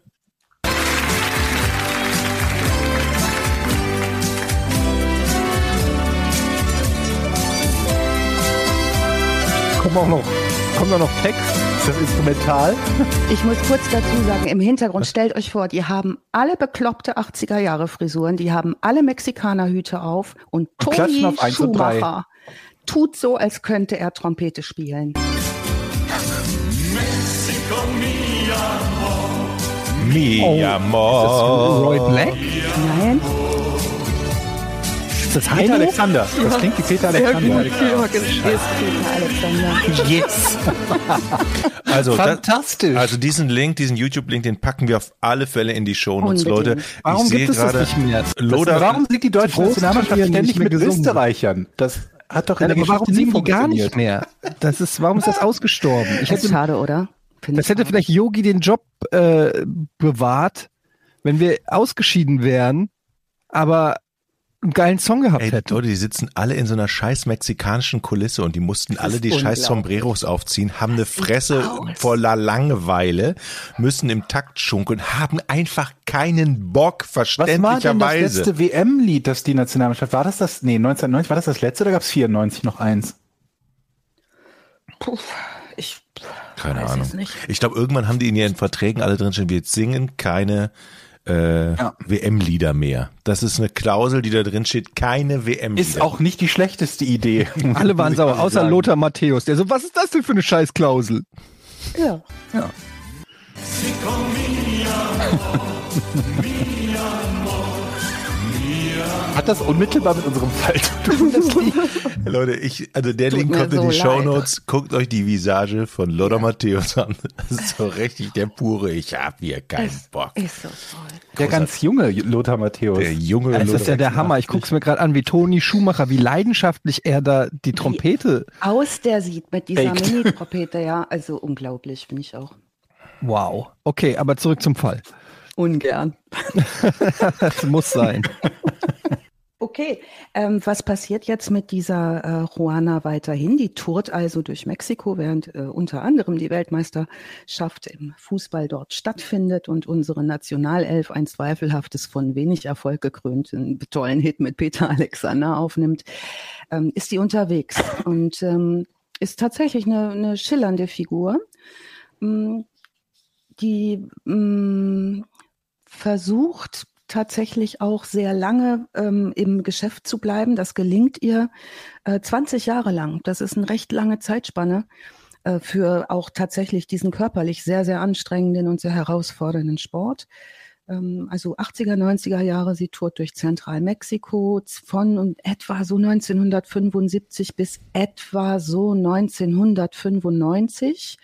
Kommt auch noch, kommt auch noch Text. Ist das Instrumental? Ich muss kurz dazu sagen, im Hintergrund, stellt euch vor, die haben alle bekloppte 80er Jahre Frisuren, die haben alle Mexikanerhüte auf und Toni auf Schumacher tut so, als könnte er Trompete spielen. Mexico, mi amor. Mi amor. Roy Black? Nein. Ist das Peter Alexander? Das klingt wie Peter Alexander. Ja, Peter Alexander. Yes. also, Fantastisch. Das, also diesen Link, diesen YouTube-Link, den packen wir auf alle Fälle in die Show Notes, Leute. Warum gibt es das nicht mehr? Loder, warum sind die deutschen Nationalmannschaft ständig mit Österreichern? Das hat doch in ja, der aber warum singen die gar nicht mehr? Das ist, warum ist das ausgestorben? Ich das ist schade, oder? Find das hätte vielleicht Yogi den Job äh, bewahrt, wenn wir ausgeschieden wären, aber einen geilen Song gehabt Ey, hätten. Leute, die sitzen alle in so einer scheiß mexikanischen Kulisse und die mussten alle die scheiß Sombreros aufziehen, haben eine Fresse voller Langeweile, müssen im Takt schunkeln, haben einfach keinen Bock, verständlicherweise. Was war denn das letzte WM-Lied, das die Nationalmannschaft, war das das, nee, 1990, war das das letzte oder gab es 94 noch eins? Puh, ich keine Ahnung. Ich glaube, irgendwann haben die in ihren Verträgen alle drinstehen, wir singen keine äh, ja. WM-Lieder mehr. Das ist eine Klausel, die da drin steht, keine WM-Lieder. Ist auch nicht die schlechteste Idee. Alle waren sauer, außer sagen. Lothar Matthäus, der so, was ist das denn für eine Scheißklausel? Ja. Ja. Hat das unmittelbar mit unserem Fall zu tun? Leute, ich, also der Tut Link kommt so in die Show Notes. Guckt euch die Visage von Lothar ja. Matthäus an. Das ist so richtig der pure, ich hab hier keinen ist, Bock. Ist so toll. Der ganz junge Lothar Matthäus. Der junge Das Lothar ist ja der Hammer. Ich guck's mir gerade an, wie Toni Schumacher, wie leidenschaftlich er da die Trompete. Wie aus der sieht mit dieser Mini-Trompete, ja. Also unglaublich, finde ich auch. Wow. Okay, aber zurück zum Fall. Ungern. das muss sein. Okay, ähm, was passiert jetzt mit dieser äh, Juana weiterhin? Die tourt also durch Mexiko, während äh, unter anderem die Weltmeisterschaft im Fußball dort stattfindet und unsere Nationalelf ein zweifelhaftes, von wenig Erfolg gekrönten, tollen Hit mit Peter Alexander aufnimmt, ähm, ist die unterwegs und ähm, ist tatsächlich eine, eine schillernde Figur, mh, mm, die mh, mm, versucht, tatsächlich auch sehr lange ähm, im Geschäft zu bleiben. Das gelingt ihr äh, 20 Jahre lang. Das ist eine recht lange Zeitspanne äh, für auch tatsächlich diesen körperlich sehr, sehr anstrengenden und sehr herausfordernden Sport. Ähm, also 80er, 90er Jahre, sie tourt durch Zentralmexiko von etwa so 1975 bis etwa so 1995.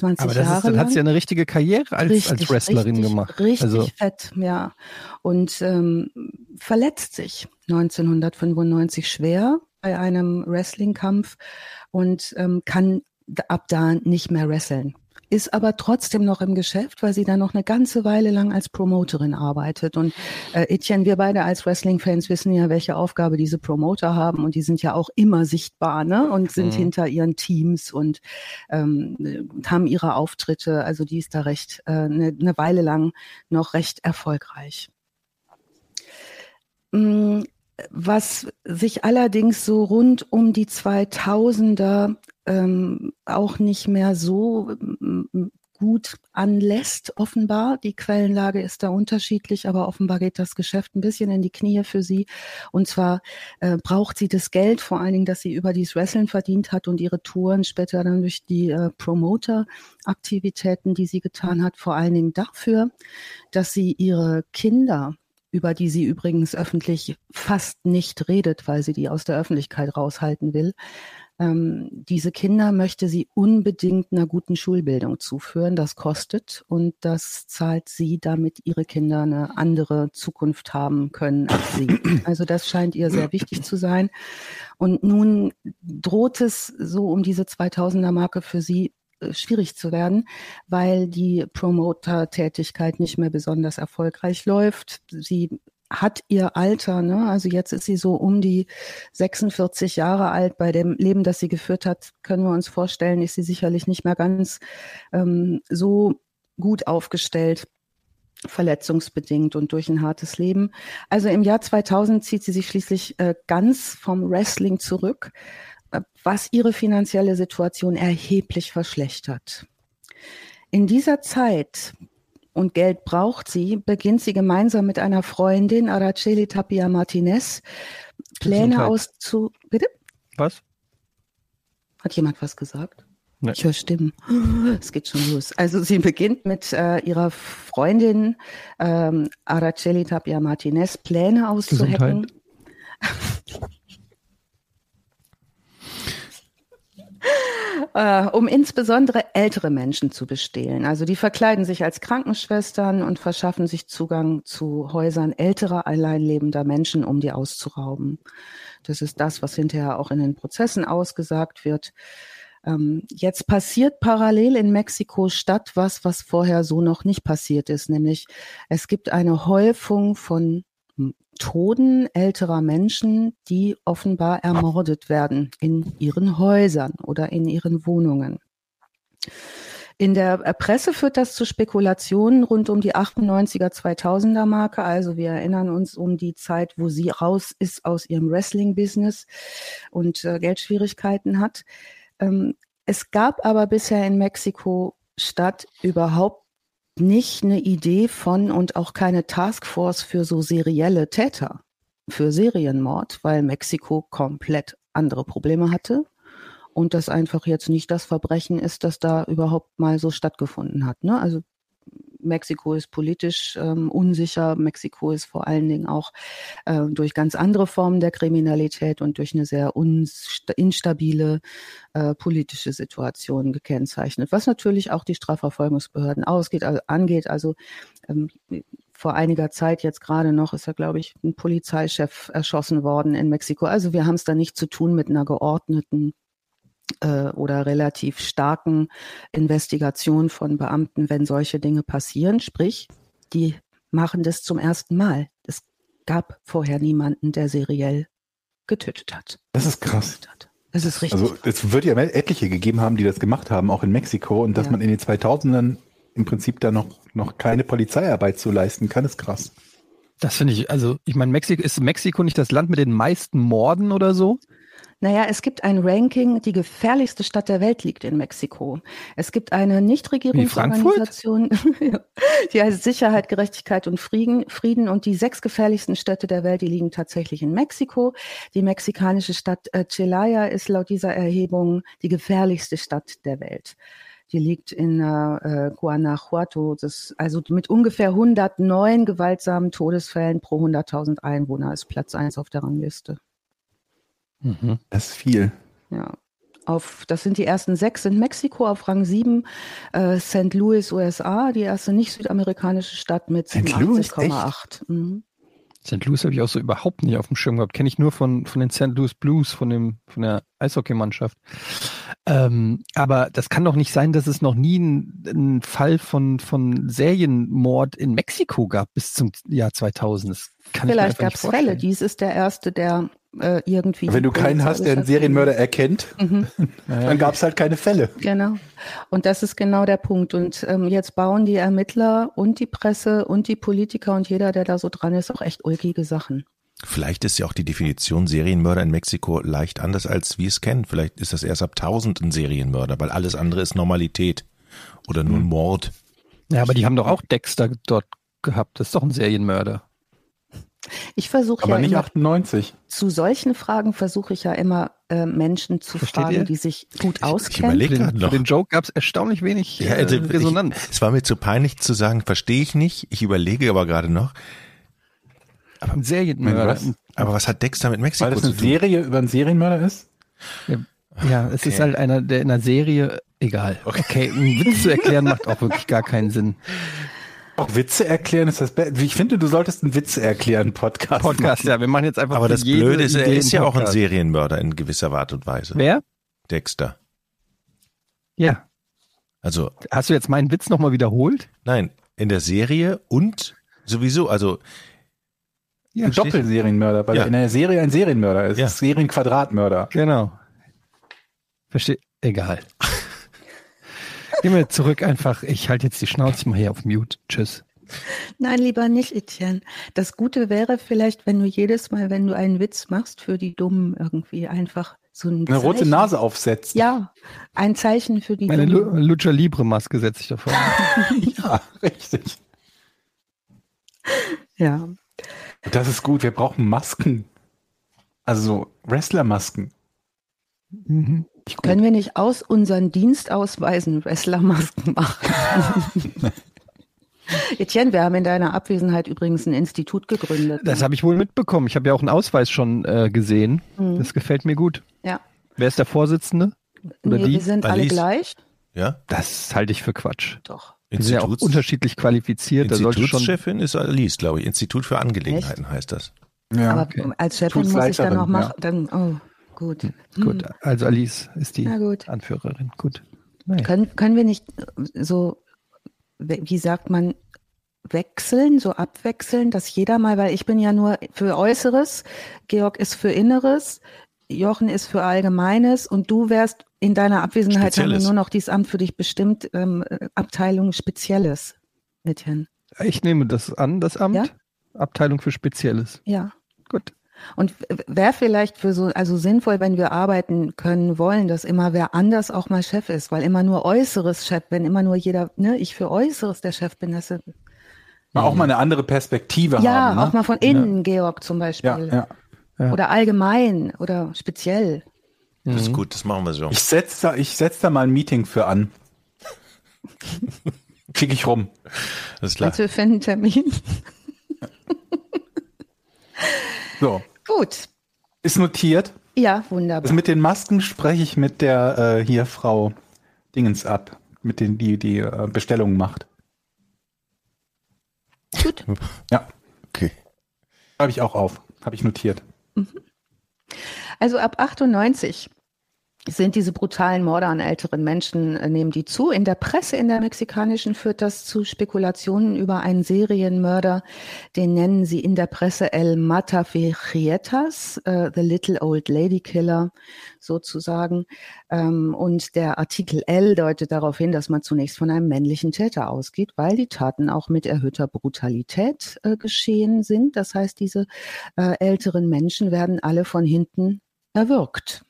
20 Aber das Jahre ist, dann hat sie ja eine richtige Karriere als, richtig, als Wrestlerin richtig, gemacht. Richtig also. fett, ja. Und ähm, verletzt sich 1995 schwer bei einem Wrestlingkampf und ähm, kann ab da nicht mehr wresteln ist aber trotzdem noch im Geschäft, weil sie da noch eine ganze Weile lang als Promoterin arbeitet. Und äh, Etienne, wir beide als Wrestling-Fans wissen ja, welche Aufgabe diese Promoter haben und die sind ja auch immer sichtbar ne? und sind mhm. hinter ihren Teams und ähm, haben ihre Auftritte. Also die ist da recht äh, eine, eine Weile lang noch recht erfolgreich. Mm, was sich allerdings so rund um die 2000er ähm, auch nicht mehr so gut anlässt, offenbar. Die Quellenlage ist da unterschiedlich, aber offenbar geht das Geschäft ein bisschen in die Knie für sie. Und zwar äh, braucht sie das Geld, vor allen Dingen, dass sie über dieses Wrestling verdient hat und ihre Touren später dann durch die äh, Promoter-Aktivitäten, die sie getan hat, vor allen Dingen dafür, dass sie ihre Kinder über die sie übrigens öffentlich fast nicht redet, weil sie die aus der Öffentlichkeit raushalten will, ähm, diese Kinder möchte sie unbedingt einer guten Schulbildung zuführen. Das kostet und das zahlt sie, damit ihre Kinder eine andere Zukunft haben können als sie. Also das scheint ihr sehr wichtig zu sein. Und nun droht es so um diese 2000er Marke für sie äh, schwierig zu werden, weil die Promoter-Tätigkeit nicht mehr besonders erfolgreich läuft. Sie hat ihr Alter, ne? also jetzt ist sie so um die 46 Jahre alt. Bei dem Leben, das sie geführt hat, können wir uns vorstellen, ist sie sicherlich nicht mehr ganz ähm, so gut aufgestellt verletzungsbedingt und durch ein hartes Leben. Also im Jahr 2000 zieht sie sich schließlich äh, ganz vom Wrestling zurück, äh, was ihre finanzielle Situation erheblich verschlechtert. In dieser Zeit und Geld braucht sie, beginnt sie gemeinsam mit einer Freundin, Araceli Tapia Martinez, Pläne auszu... Bitte? Was? Hat jemand was gesagt? Nee. Ich höre Stimmen. Es geht schon los. Also sie beginnt mit äh, ihrer Freundin ähm, Araceli Tapia Martinez Pläne auszuhacken. äh, um insbesondere ältere Menschen zu bestehlen. Also die verkleiden sich als Krankenschwestern und verschaffen sich Zugang zu Häusern älterer, alleinlebender Menschen, um die auszurauben. Das ist das, was hinterher auch in den Prozessen ausgesagt wird. Ähm, jetzt passiert parallel in Mexiko-Stadt was, was vorher so noch nicht passiert ist, nämlich es gibt eine Häufung von Toten älterer Menschen, die offenbar ermordet werden in ihren Häusern oder in ihren Wohnungen. In der Presse führt das zu Spekulationen rund um die 98er, 2000er Marke. Also wir erinnern uns um die Zeit, wo sie raus ist aus ihrem Wrestling-Business und äh, Geldschwierigkeiten hat. Ähm, es gab aber bisher in Mexiko Stadt überhaupt nicht eine Idee von und auch keine Taskforce für so serielle Täter, für Serienmord, weil Mexiko komplett andere Probleme hatte und das einfach jetzt nicht das Verbrechen ist, das da überhaupt mal so stattgefunden hat. Ne? Also Mexiko ist politisch ähm, unsicher. Mexiko ist vor allen Dingen auch äh, durch ganz andere Formen der Kriminalität und durch eine sehr instabile äh, politische Situation gekennzeichnet, was natürlich auch die Strafverfolgungsbehörden ausgeht, also angeht. Also ähm, vor einiger Zeit jetzt gerade noch ist ja, glaube ich, ein Polizeichef erschossen worden in Mexiko. Also wir haben es da nicht zu tun mit einer geordneten oder relativ starken Investigation von Beamten, wenn solche Dinge passieren. Sprich, die machen das zum ersten Mal. Es gab vorher niemanden, der seriell getötet hat. Das ist krass. Das ist richtig. Also es wird ja etliche gegeben haben, die das gemacht haben, auch in Mexiko. Und dass ja. man in den 2000ern im Prinzip da noch, noch keine Polizeiarbeit zu leisten kann, ist krass. Das finde ich, also ich meine, Mexiko ist Mexiko nicht das Land mit den meisten Morden oder so? Naja, es gibt ein Ranking, die gefährlichste Stadt der Welt liegt in Mexiko. Es gibt eine Nichtregierungsorganisation, die heißt Sicherheit, Gerechtigkeit und Frieden, Frieden. Und die sechs gefährlichsten Städte der Welt, die liegen tatsächlich in Mexiko. Die mexikanische Stadt äh, Celaya ist laut dieser Erhebung die gefährlichste Stadt der Welt. Die liegt in äh, Guanajuato, das, also mit ungefähr 109 gewaltsamen Todesfällen pro 100.000 Einwohner ist Platz eins auf der Rangliste. Mhm. Das ist viel. Ja. Auf, das sind die ersten sechs in Mexiko, auf Rang sieben äh, St. Louis, USA, die erste nicht südamerikanische Stadt mit 87,8. Mhm. St. Louis habe ich auch so überhaupt nicht auf dem Schirm gehabt. Kenne ich nur von, von den St. Louis Blues, von, dem, von der Eishockeymannschaft. Ähm, aber das kann doch nicht sein, dass es noch nie einen Fall von, von Serienmord in Mexiko gab bis zum Jahr 2000. Das kann Vielleicht gab es Fälle. Dies ist der erste, der äh, irgendwie. Wenn du keinen hast, der einen Serienmörder erkennt, mhm. dann gab es halt keine Fälle. Genau. Und das ist genau der Punkt. Und ähm, jetzt bauen die Ermittler und die Presse und die Politiker und jeder, der da so dran ist, auch echt ulkige Sachen. Vielleicht ist ja auch die Definition Serienmörder in Mexiko leicht anders, als wir es kennen. Vielleicht ist das erst ab 1000 ein Serienmörder, weil alles andere ist Normalität oder nur ein Mord. Ja, aber die haben doch auch Dexter dort gehabt. Das ist doch ein Serienmörder. Ich versuche ja nicht immer, 98. Zu solchen Fragen versuche ich ja immer äh, Menschen zu Versteht fragen, ihr? die sich gut auskennen. Ich überlege noch. Für den Joke gab es erstaunlich wenig ja, also, äh, Resonanz. Ich, es war mir zu peinlich zu sagen, verstehe ich nicht. Ich überlege aber gerade noch. Aber ein Serienmörder. Aber was hat Dexter mit Mexiko zu tun? Weil das eine Serie über einen Serienmörder ist? Ja, ja es okay. ist halt einer, der in einer Serie, egal. Okay, okay einen Witz zu erklären macht auch wirklich gar keinen Sinn. Auch Witze erklären ist das Beste. Ich finde, du solltest einen Witze erklären Podcast. Podcast, machen. ja. Wir machen jetzt einfach. Aber das Blöde ist, er ist ja auch ein Serienmörder in gewisser Art und Weise. Wer? Dexter. Ja. Also. Hast du jetzt meinen Witz nochmal wiederholt? Nein, in der Serie und sowieso, also. Ja, ein Doppelserienmörder, weil ja. in der Serie ein Serienmörder ist. Ja. Serienquadratmörder. Genau. Verstehe. Egal. Gehen wir zurück einfach. Ich halte jetzt die Schnauze mal hier auf Mute. Tschüss. Nein, lieber nicht, Etienne. Das Gute wäre vielleicht, wenn du jedes Mal, wenn du einen Witz machst für die Dummen, irgendwie einfach so ein eine Zeichen. rote Nase aufsetzt. Ja, ein Zeichen für die Meine Dummen. Lucha Libre Maske setze ich davor. ja, richtig. Ja. Das ist gut. Wir brauchen Masken. Also Wrestler-Masken. Mhm. Können wir nicht aus unseren Dienstausweisen Wrestlermasken machen? Etienne, wir haben in deiner Abwesenheit übrigens ein Institut gegründet. Das habe ich wohl mitbekommen. Ich habe ja auch einen Ausweis schon äh, gesehen. Mhm. Das gefällt mir gut. Ja. Wer ist der Vorsitzende? Oder nee, die? Wir sind Alice. alle gleich. Ja. Das halte ich für Quatsch. Doch. Wir sind ja auch unterschiedlich qualifiziert. Institutschefin ist Alice, glaube ich. Institut für Angelegenheiten Echt? heißt das. Ja. Aber okay. als Chefin muss ich dann noch machen. Ja. Dann, oh. Gut. Hm. Gut, also Alice ist die Anführerin. Gut. Naja. Können, können wir nicht so, wie sagt man, wechseln, so abwechseln, dass jeder mal, weil ich bin ja nur für Äußeres, Georg ist für Inneres, Jochen ist für Allgemeines und du wärst in deiner Abwesenheit haben wir nur noch dieses Amt für dich bestimmt, ähm, Abteilung Spezielles, Etienne. Ich nehme das an, das Amt. Ja? Abteilung für Spezielles. Ja. Gut. Und wäre vielleicht für so, also sinnvoll, wenn wir arbeiten können wollen, dass immer wer anders auch mal Chef ist, weil immer nur Äußeres Chef, wenn immer nur jeder, ne, ich für Äußeres der Chef bin, das ist, mal auch mal eine andere Perspektive ja, haben. Ja, auch mal von innen, ja. Georg zum Beispiel. Ja, ja. Oder allgemein oder speziell. Das ist gut, das machen wir so. Ich setze da, ich setz da mal ein Meeting für an. Krieg ich rum. Das ist klar. Also wir finden einen Termin. so. Gut. Ist notiert. Ja, wunderbar. Also mit den Masken spreche ich mit der äh, hier Frau Dingens ab, mit den die die äh, Bestellungen macht. Gut. Ja. Okay. Schreibe ich auch auf. Habe ich notiert. Mhm. Also ab 98 sind diese brutalen Morde an älteren Menschen, äh, nehmen die zu. In der Presse in der mexikanischen führt das zu Spekulationen über einen Serienmörder, den nennen sie in der Presse El Matafierietas, äh, The Little Old Lady Killer sozusagen. Ähm, und der Artikel L deutet darauf hin, dass man zunächst von einem männlichen Täter ausgeht, weil die Taten auch mit erhöhter Brutalität äh, geschehen sind. Das heißt, diese äh, älteren Menschen werden alle von hinten erwürgt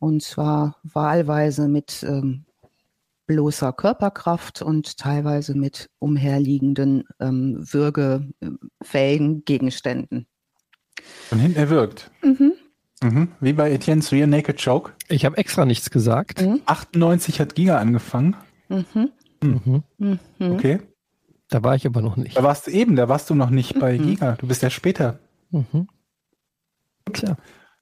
und zwar wahlweise mit ähm, bloßer Körperkraft und teilweise mit umherliegenden ähm, würgefähigen Gegenständen. Von hinten erwürgt. Mhm. Mhm. Wie bei Etienne's Real Naked Joke. Ich habe extra nichts gesagt. Mhm. 98 hat Giga angefangen. Mhm. Hm. Mhm. Okay. Da war ich aber noch nicht. Da warst du eben, da warst du noch nicht bei mhm. Giga. Du bist ja später. Mhm. Tja.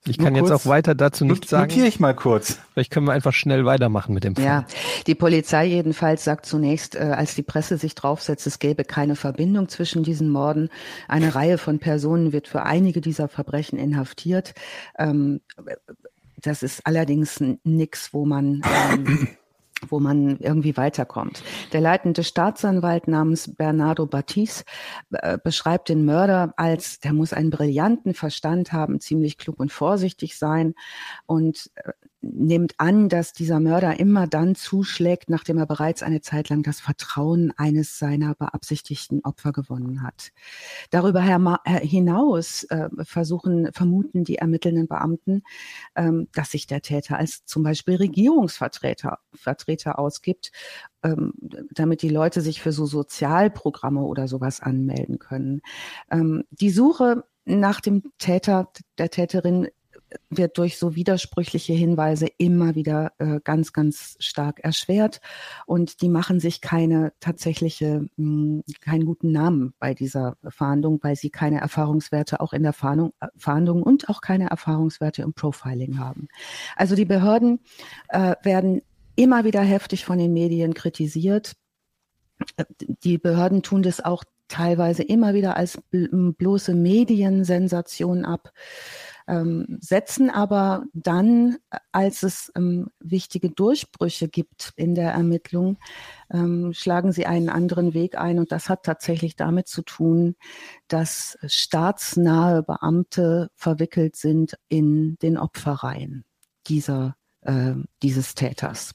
Ich kann kurz, jetzt auch weiter dazu nichts sagen. Notiere ich mal kurz. Vielleicht können wir einfach schnell weitermachen mit dem Fall. Ja, die Polizei jedenfalls sagt zunächst, äh, als die Presse sich draufsetzt, es gäbe keine Verbindung zwischen diesen Morden. Eine Reihe von Personen wird für einige dieser Verbrechen inhaftiert. Ähm, das ist allerdings nichts, wo man ähm, wo man irgendwie weiterkommt. Der leitende Staatsanwalt namens Bernardo Battis äh, beschreibt den Mörder als, der muss einen brillanten Verstand haben, ziemlich klug und vorsichtig sein und äh, nimmt an, dass dieser Mörder immer dann zuschlägt, nachdem er bereits eine Zeit lang das Vertrauen eines seiner beabsichtigten Opfer gewonnen hat. Darüber hinaus äh, versuchen, vermuten die ermittelnden Beamten, ähm, dass sich der Täter als zum Beispiel Regierungsvertreter Vertreter ausgibt, ähm, damit die Leute sich für so Sozialprogramme oder sowas anmelden können. Ähm, die Suche nach dem Täter, der Täterin wird durch so widersprüchliche Hinweise immer wieder äh, ganz, ganz stark erschwert. Und die machen sich keine tatsächliche, mh, hm, keinen guten Namen bei dieser Fahndung, weil sie keine Erfahrungswerte auch in der Fahndung, äh, Fahndung und auch keine Erfahrungswerte im Profiling haben. Also die Behörden äh, werden immer wieder heftig von den Medien kritisiert. Äh, die Behörden tun das auch teilweise immer wieder als bloße Mediensensation ab ähm, setzen aber dann, als es ähm, wichtige Durchbrüche gibt in der Ermittlung, ähm, schlagen sie einen anderen Weg ein. Und das hat tatsächlich damit zu tun, dass staatsnahe Beamte verwickelt sind in den Opferreihen dieser, äh, dieses Täters.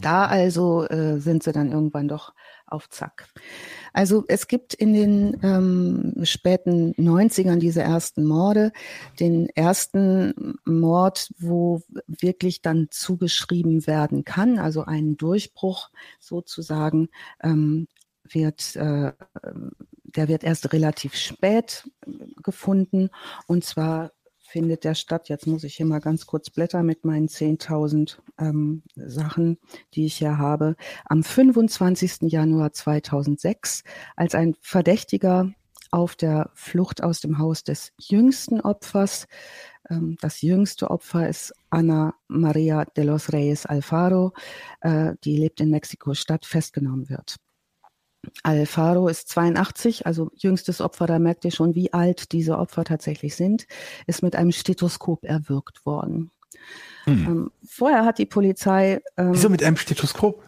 Da also äh, sind sie dann irgendwann doch auf Zack. Also es gibt in den ähm, späten 90ern diese ersten Morde. Den ersten Mord, wo wirklich dann zugeschrieben werden kann, also einen Durchbruch sozusagen, ähm, wird, äh, der wird erst relativ spät gefunden und zwar findet der statt. Jetzt muss ich hier mal ganz kurz blättern mit meinen 10.000 ähm, Sachen, die ich hier habe. Am 25. Januar 2006, als ein Verdächtiger auf der Flucht aus dem Haus des jüngsten Opfers, ähm, das jüngste Opfer ist Ana Maria de los Reyes Alfaro, äh, die lebt in Mexiko-Stadt, festgenommen wird. Alfaro ist 82, also jüngstes Opfer, da merkt ihr schon, wie alt diese Opfer tatsächlich sind, ist mit einem Stethoskop erwürgt worden. Hm. Ähm, vorher hat die Polizei. Ähm, Wieso mit einem Stethoskop?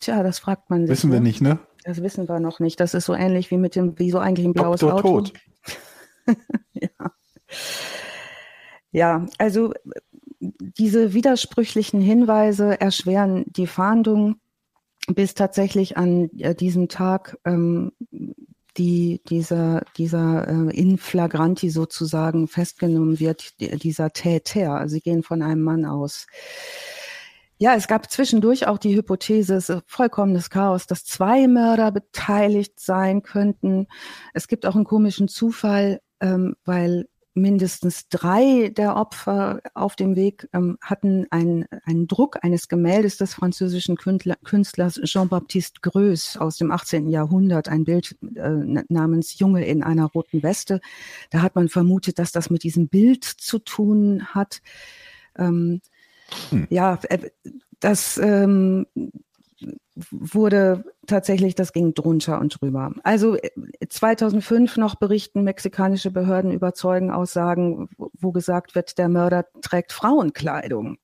Tja, das fragt man sich. Wissen wir ne? nicht, ne? Das wissen wir noch nicht. Das ist so ähnlich wie mit dem, wie so eigentlich ein blaues Doktor Auto. Tot. ja. ja, also diese widersprüchlichen Hinweise erschweren die Fahndung bis tatsächlich an äh, diesem Tag ähm, die, dieser, dieser äh, in flagranti sozusagen festgenommen wird, dieser Täter. Also sie gehen von einem Mann aus. Ja, es gab zwischendurch auch die Hypothese, es ist vollkommenes Chaos, dass zwei Mörder beteiligt sein könnten. Es gibt auch einen komischen Zufall, ähm, weil mindestens drei der Opfer auf dem Weg ähm, hatten einen, einen Druck eines Gemäldes des französischen Künstlers Jean-Baptiste Greuze aus dem 18. Jahrhundert, ein Bild äh, namens Junge in einer roten Weste. Da hat man vermutet, dass das mit diesem Bild zu tun hat. Ähm, hm. Ja, äh, das ähm, wurde tatsächlich, das ging drunter und drüber. Also 2005 äh, noch berichten mexikanische Behörden über Zeugenaussagen, wo gesagt wird, der Mörder trägt Frauenkleidung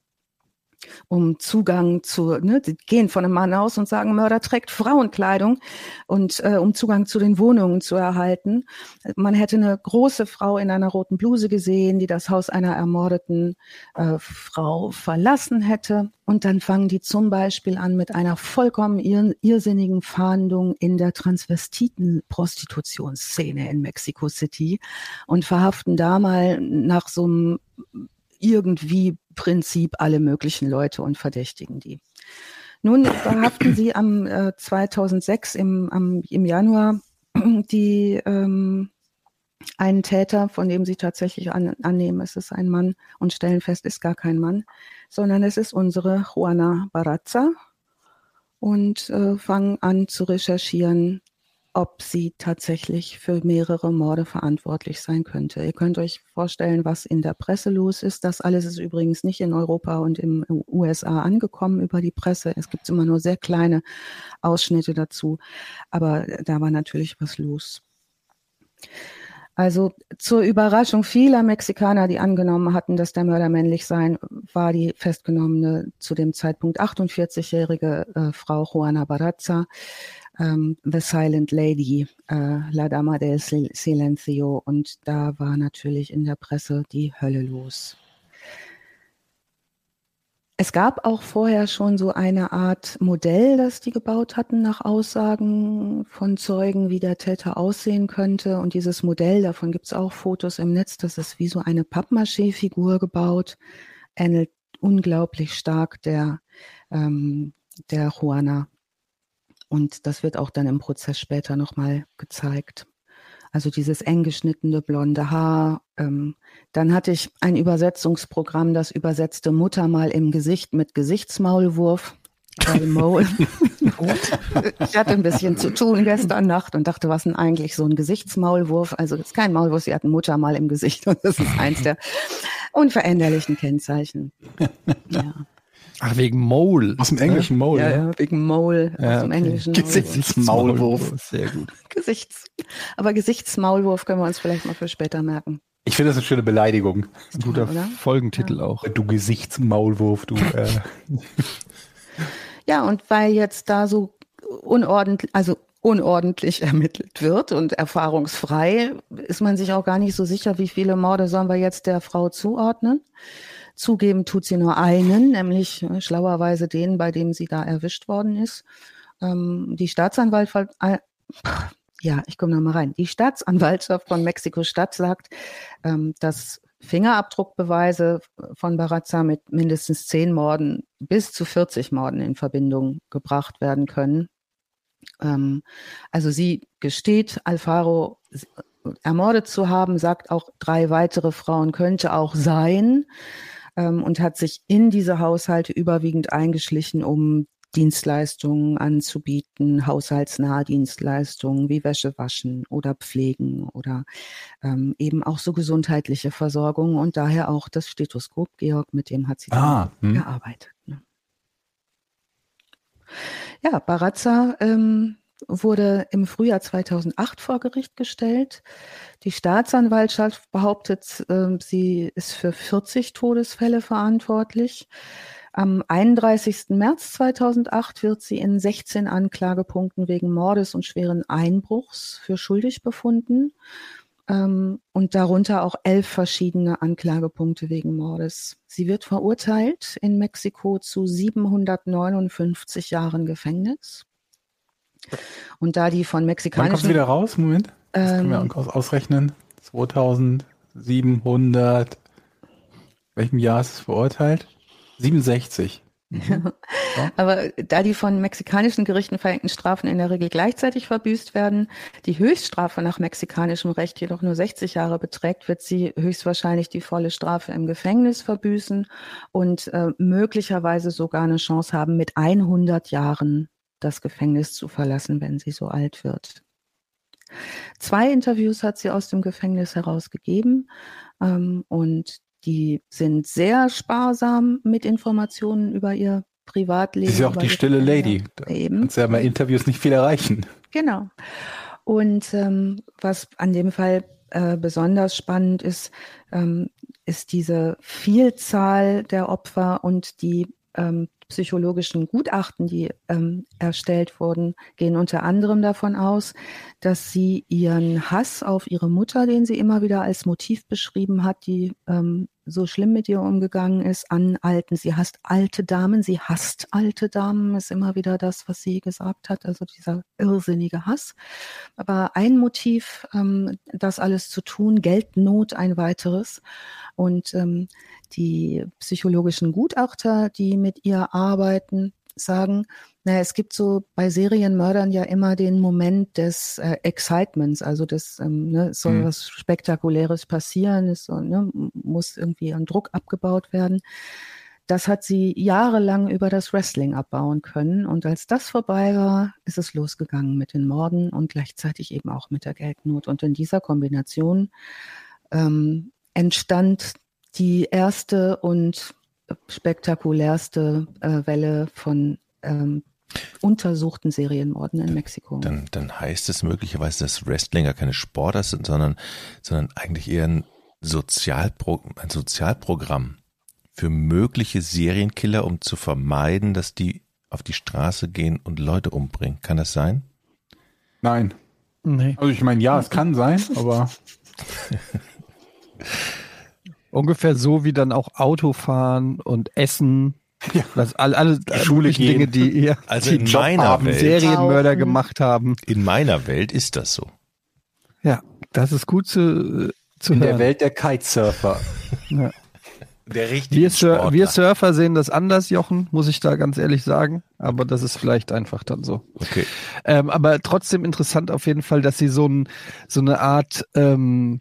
um Zugang zu, ne, die gehen von einem Mann aus und sagen, Mörder trägt Frauenkleidung und äh, um Zugang zu den Wohnungen zu erhalten. Man hätte eine große Frau in einer roten Bluse gesehen, die das Haus einer ermordeten äh, Frau verlassen hätte. Und dann fangen die zum Beispiel an mit einer vollkommen ir irrsinnigen Fahndung in der Transvestiten-Prostitutionsszene in Mexico City und verhaften da mal nach so einem irgendwie Prinzip alle möglichen Leute und verdächtigen die. Nun verhaften sie am äh, 2006 im, am, im Januar die ähm, einen Täter, von dem sie tatsächlich an, annehmen, es ist ein Mann und stellen fest, ist gar kein Mann, sondern es ist unsere Juana Barazza und äh, fangen an zu recherchieren, ob sie tatsächlich für mehrere Morde verantwortlich sein könnte. Ihr könnt euch vorstellen, was in der Presse los ist. Das alles ist übrigens nicht in Europa und den USA angekommen über die Presse. Es gibt immer nur sehr kleine Ausschnitte dazu. Aber da war natürlich was los. Also zur Überraschung vieler Mexikaner, die angenommen hatten, dass der Mörder männlich sei, war die festgenommene zu dem Zeitpunkt 48-jährige äh, Frau Juana Barazza ähm, The Silent Lady, äh, La Dama del Silencio. Und da war natürlich in der Presse die Hölle los. es gab auch vorher schon so eine Art Modell, das die gebaut hatten nach Aussagen von Zeugen, wie der Täter aussehen könnte. Und dieses Modell, davon gibt es auch Fotos im Netz, das ist wie so eine Pappmaché-Figur gebaut, ähnelt unglaublich stark der, ähm, der Juana. Und das wird auch dann im Prozess später nochmal gezeigt. Also dieses eng geschnittene blonde Haar. Ähm, dann hatte ich ein Übersetzungsprogramm, das übersetzte Mutter mal im Gesicht mit Gesichtsmaulwurf. Ich hatte ein bisschen zu tun gestern Nacht und dachte, was denn eigentlich so ein Gesichtsmaulwurf? Also das ist kein Maulwurf, sie hatten Mutter mal im Gesicht und das ist eins der unveränderlichen Kennzeichen. Ja. Ach, wegen Mole. Aus dem englischen Mole. Ja, ja, wegen Mole. Ja, aus dem englischen Gesichtsmaulwurf. Sehr gut. Gesichts. Aber Gesichtsmaulwurf können wir uns vielleicht mal für später merken. Ich finde das eine schöne Beleidigung. Ein guter ja, Folgentitel ja. auch. Du Gesichtsmaulwurf, du. Äh. ja, und weil jetzt da so unordentlich, also unordentlich ermittelt wird und erfahrungsfrei, ist man sich auch gar nicht so sicher, wie viele Morde sollen wir jetzt der Frau zuordnen. Zugeben tut sie nur einen, nämlich äh, schlauerweise den, bei dem sie da erwischt worden ist. Ähm, die Staatsanwaltschaft, äh, ja, ich komme nochmal rein. Die Staatsanwaltschaft von Mexiko-Stadt sagt, ähm, dass Fingerabdruckbeweise von Barazza mit mindestens zehn Morden bis zu 40 Morden in Verbindung gebracht werden können. Ähm, also sie gesteht, Alfaro ermordet zu haben, sagt auch drei weitere Frauen könnte auch sein ähm, und hat sich in diese Haushalte überwiegend eingeschlichen, um Dienstleistungen anzubieten, haushaltsnahe Dienstleistungen wie Wäsche waschen oder pflegen oder ähm, eben auch so gesundheitliche Versorgung und daher auch das Stethoskop, Georg, mit dem hat sie ah, hm. gearbeitet. Ne? Ja, Barazza ähm, wurde im Frühjahr 2008 vor Gericht gestellt. Die Staatsanwaltschaft behauptet, äh, sie ist für 40 Todesfälle verantwortlich. Am 31. März 2008 wird sie in 16 Anklagepunkten wegen Mordes und schweren Einbruchs für schuldig befunden ähm, und darunter auch elf verschiedene Anklagepunkte wegen Mordes. Sie wird verurteilt in Mexiko zu 759 Jahren Gefängnis. Und da die von mexikanischen... Wann kommt wieder raus? Moment. Das können wir ähm, ausrechnen. 2700. Welchem Jahr ist es verurteilt? 67. Mhm. Ja. Aber da die von mexikanischen Gerichten verhängten Strafen in der Regel gleichzeitig verbüßt werden, die Höchststrafe nach mexikanischem Recht jedoch nur 60 Jahre beträgt, wird sie höchstwahrscheinlich die volle Strafe im Gefängnis verbüßen und äh, möglicherweise sogar eine Chance haben, mit 100 Jahren das Gefängnis zu verlassen, wenn sie so alt wird. Zwei Interviews hat sie aus dem Gefängnis herausgegeben ähm, und die sind sehr sparsam mit Informationen über ihr Privatleben. Sie ist ja auch die stille Lady. Da Eben. Kannst ja bei Interviews nicht viel erreichen. Genau. Und ähm, was an dem Fall äh, besonders spannend ist, ähm, ist diese Vielzahl der Opfer und die ähm, psychologischen Gutachten, die ähm, erstellt wurden, gehen unter anderem davon aus, dass sie ihren Hass auf ihre Mutter, den sie immer wieder als Motiv beschrieben hat, die ähm, so schlimm mit ihr umgegangen ist, an alten, sie hasst alte Damen, sie hasst alte Damen, ist immer wieder das, was sie gesagt hat, also dieser irrsinnige Hass. Aber ein Motiv, ähm, das alles zu tun, Geldnot ein weiteres. Und ähm, die psychologischen Gutachter, die mit ihr arbeiten, sagen, naja, es gibt so bei Serienmördern ja immer den Moment des äh, Excitements, also des ähm, ne, soll mhm. was Spektakuläres passieren, es soll, ne, muss irgendwie ein Druck abgebaut werden. Das hat sie jahrelang über das Wrestling abbauen können. Und als das vorbei war, ist es losgegangen mit den Morden und gleichzeitig eben auch mit der Geldnot. Und in dieser Kombination ähm, entstand die erste und spektakulärste äh, Welle von ähm, untersuchten Serienmorden in Mexiko. Dann, dann heißt es möglicherweise, dass Wrestlinger keine Sportler sind, sondern, sondern eigentlich eher ein, Sozialpro ein Sozialprogramm für mögliche Serienkiller, um zu vermeiden, dass die auf die Straße gehen und Leute umbringen. Kann das sein? Nein. Nee. Also ich meine, ja, es kann sein, aber Ungefähr so wie dann auch Autofahren und Essen Ja. Was alle, alle Schule Dinge, die ja, also die in meiner haben, Welt Serienmörder gemacht haben. In meiner Welt ist das so. Ja, das ist gut zu, zu in hören. der Welt der Kitesurfer. Ja. Der richtige wir, Sur wir Surfer sehen das anders, Jochen, muss ich da ganz ehrlich sagen. Aber das ist vielleicht einfach dann so. Okay. Ähm, aber trotzdem interessant auf jeden Fall, dass sie so, ein, so eine Art, ähm,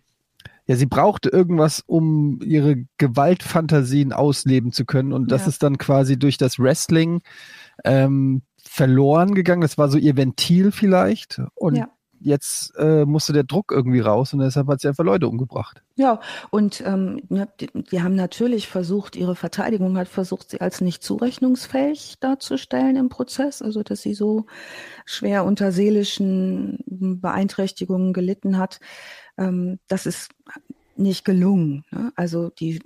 ja, sie brauchte irgendwas, um ihre Gewaltfantasien ausleben zu können. Und das ja. ist dann quasi durch das Wrestling ähm, verloren gegangen. Das war so ihr Ventil vielleicht. Und ja jetzt äh, musste der Druck irgendwie raus und deshalb hat sie einfach Leute umgebracht. Ja, und ähm, die, die, haben natürlich versucht, ihre Verteidigung hat versucht, sie als nicht zurechnungsfähig darzustellen im Prozess, also dass sie so schwer unter seelischen Beeinträchtigungen gelitten hat. Ähm, das ist nicht gelungen. Ne? Also die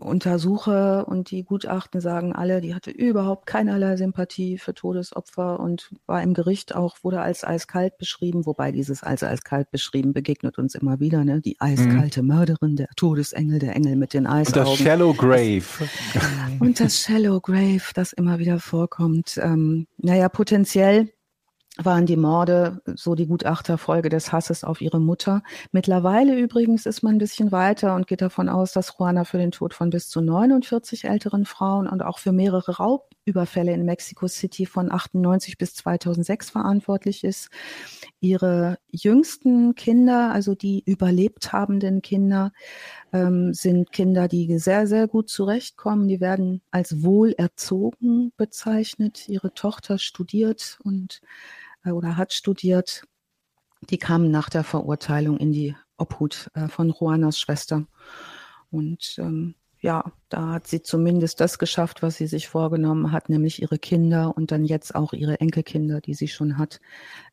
Untersucher und die Gutachten sagen alle, die hatte überhaupt keinerlei Sympathie für Todesopfer und war im Gericht auch, wurde als eiskalt beschrieben, wobei dieses als eiskalt beschrieben begegnet uns immer wieder, ne? Die eiskalte mhm. Mörderin, der Todesengel, der Engel mit den Eisaugen. Und das Shallow Grave. und das Shallow Grave, das immer wieder vorkommt. Ähm, naja, potenziell waren die Morde so die Gutachterfolge des Hasses auf ihre Mutter. Mittlerweile übrigens ist man ein bisschen weiter und geht davon aus, dass Juana für den Tod von bis zu 49 älteren Frauen und auch für mehrere Raubüberfälle in Mexico City von 98 bis 2006 verantwortlich ist. Ihre jüngsten Kinder, also die überlebt habenden Kinder, ähm, sind Kinder, die sehr, sehr gut zurechtkommen. Die werden als wohlerzogen bezeichnet. Ihre Tochter studiert und oder hat studiert. Die kamen nach der Verurteilung in die Obhut äh, von Juanas Schwester. Und ähm, ja, da hat sie zumindest das geschafft, was sie sich vorgenommen hat, nämlich ihre Kinder und dann jetzt auch ihre Enkelkinder, die sie schon hat,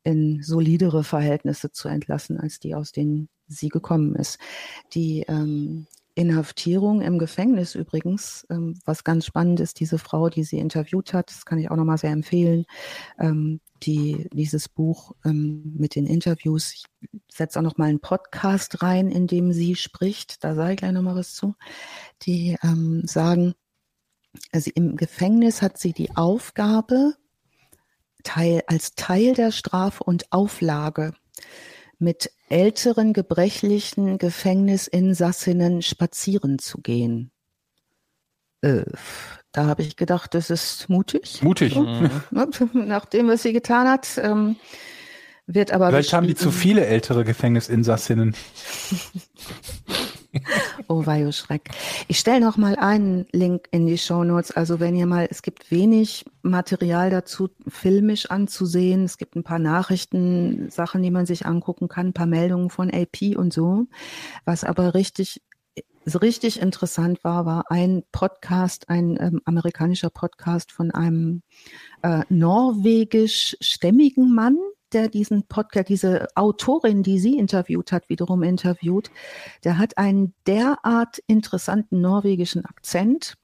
in solidere Verhältnisse zu entlassen, als die, aus denen sie gekommen ist. Die ähm, Inhaftierung im Gefängnis übrigens, ähm, was ganz spannend ist, diese Frau, die sie interviewt hat, das kann ich auch nochmal sehr empfehlen, ähm, die, dieses Buch ähm, mit den Interviews. Ich setze auch nochmal einen Podcast rein, in dem sie spricht, da sage ich gleich nochmal was zu, die ähm, sagen, also im Gefängnis hat sie die Aufgabe, Teil, als Teil der Strafe und Auflage mit älteren gebrechlichen Gefängnisinsassinnen spazieren zu gehen. Äh, da habe ich gedacht, das ist mutig. Mutig. Mhm. Nachdem, was sie getan hat, ähm, wird aber. Vielleicht haben die zu viele ältere Gefängnisinsassinnen. oh, Vajo Schreck. Ich stelle noch mal einen Link in die Show Notes. Also wenn ihr mal, es gibt wenig Material dazu, filmisch anzusehen. Es gibt ein paar Nachrichten, Sachen, die man sich angucken kann, ein paar Meldungen von AP und so. Was aber richtig richtig interessant war, war ein Podcast, ein ähm, amerikanischer Podcast von einem äh, norwegisch-stämmigen Mann, der diesen Podcast, diese Autorin, die sie interviewt hat, wiederum interviewt, der hat einen derart interessanten norwegischen Akzent,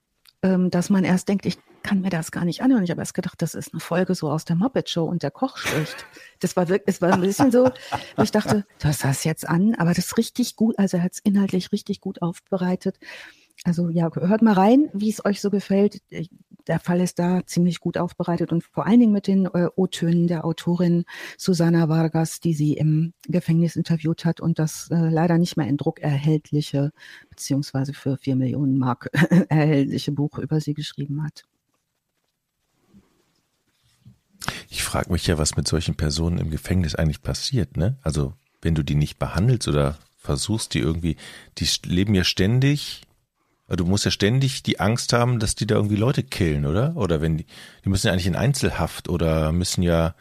ähm, dass man erst denkt, ich kann mir das gar nicht anhören. Ich habe erst gedacht, das ist eine Folge so aus der Muppet Show und der Koch spricht. Das war wirklich, es war ein bisschen so, ich dachte, du hast das jetzt an, aber das ist richtig gut, also er hat es inhaltlich richtig gut aufbereitet. Also ja, hört mal rein, wie es euch so gefällt. Der Fall ist da ziemlich gut aufbereitet und vor allen Dingen mit den äh, O-Tönen der Autorin Susanna Vargas, die sie im Gefängnis interviewt hat und das äh, leider nicht mehr in Druck erhältliche, beziehungsweise für vier Millionen Mark erhältliche Buch über sie geschrieben hat. Ich frage mich ja, was mit solchen Personen im Gefängnis eigentlich passiert, ne? Also, wenn du die nicht behandelst oder versuchst, die irgendwie, die leben ja ständig, du musst ja ständig die Angst haben, dass die da irgendwie Leute killen, oder? Oder wenn die, die müssen ja eigentlich in Einzelhaft oder müssen ja,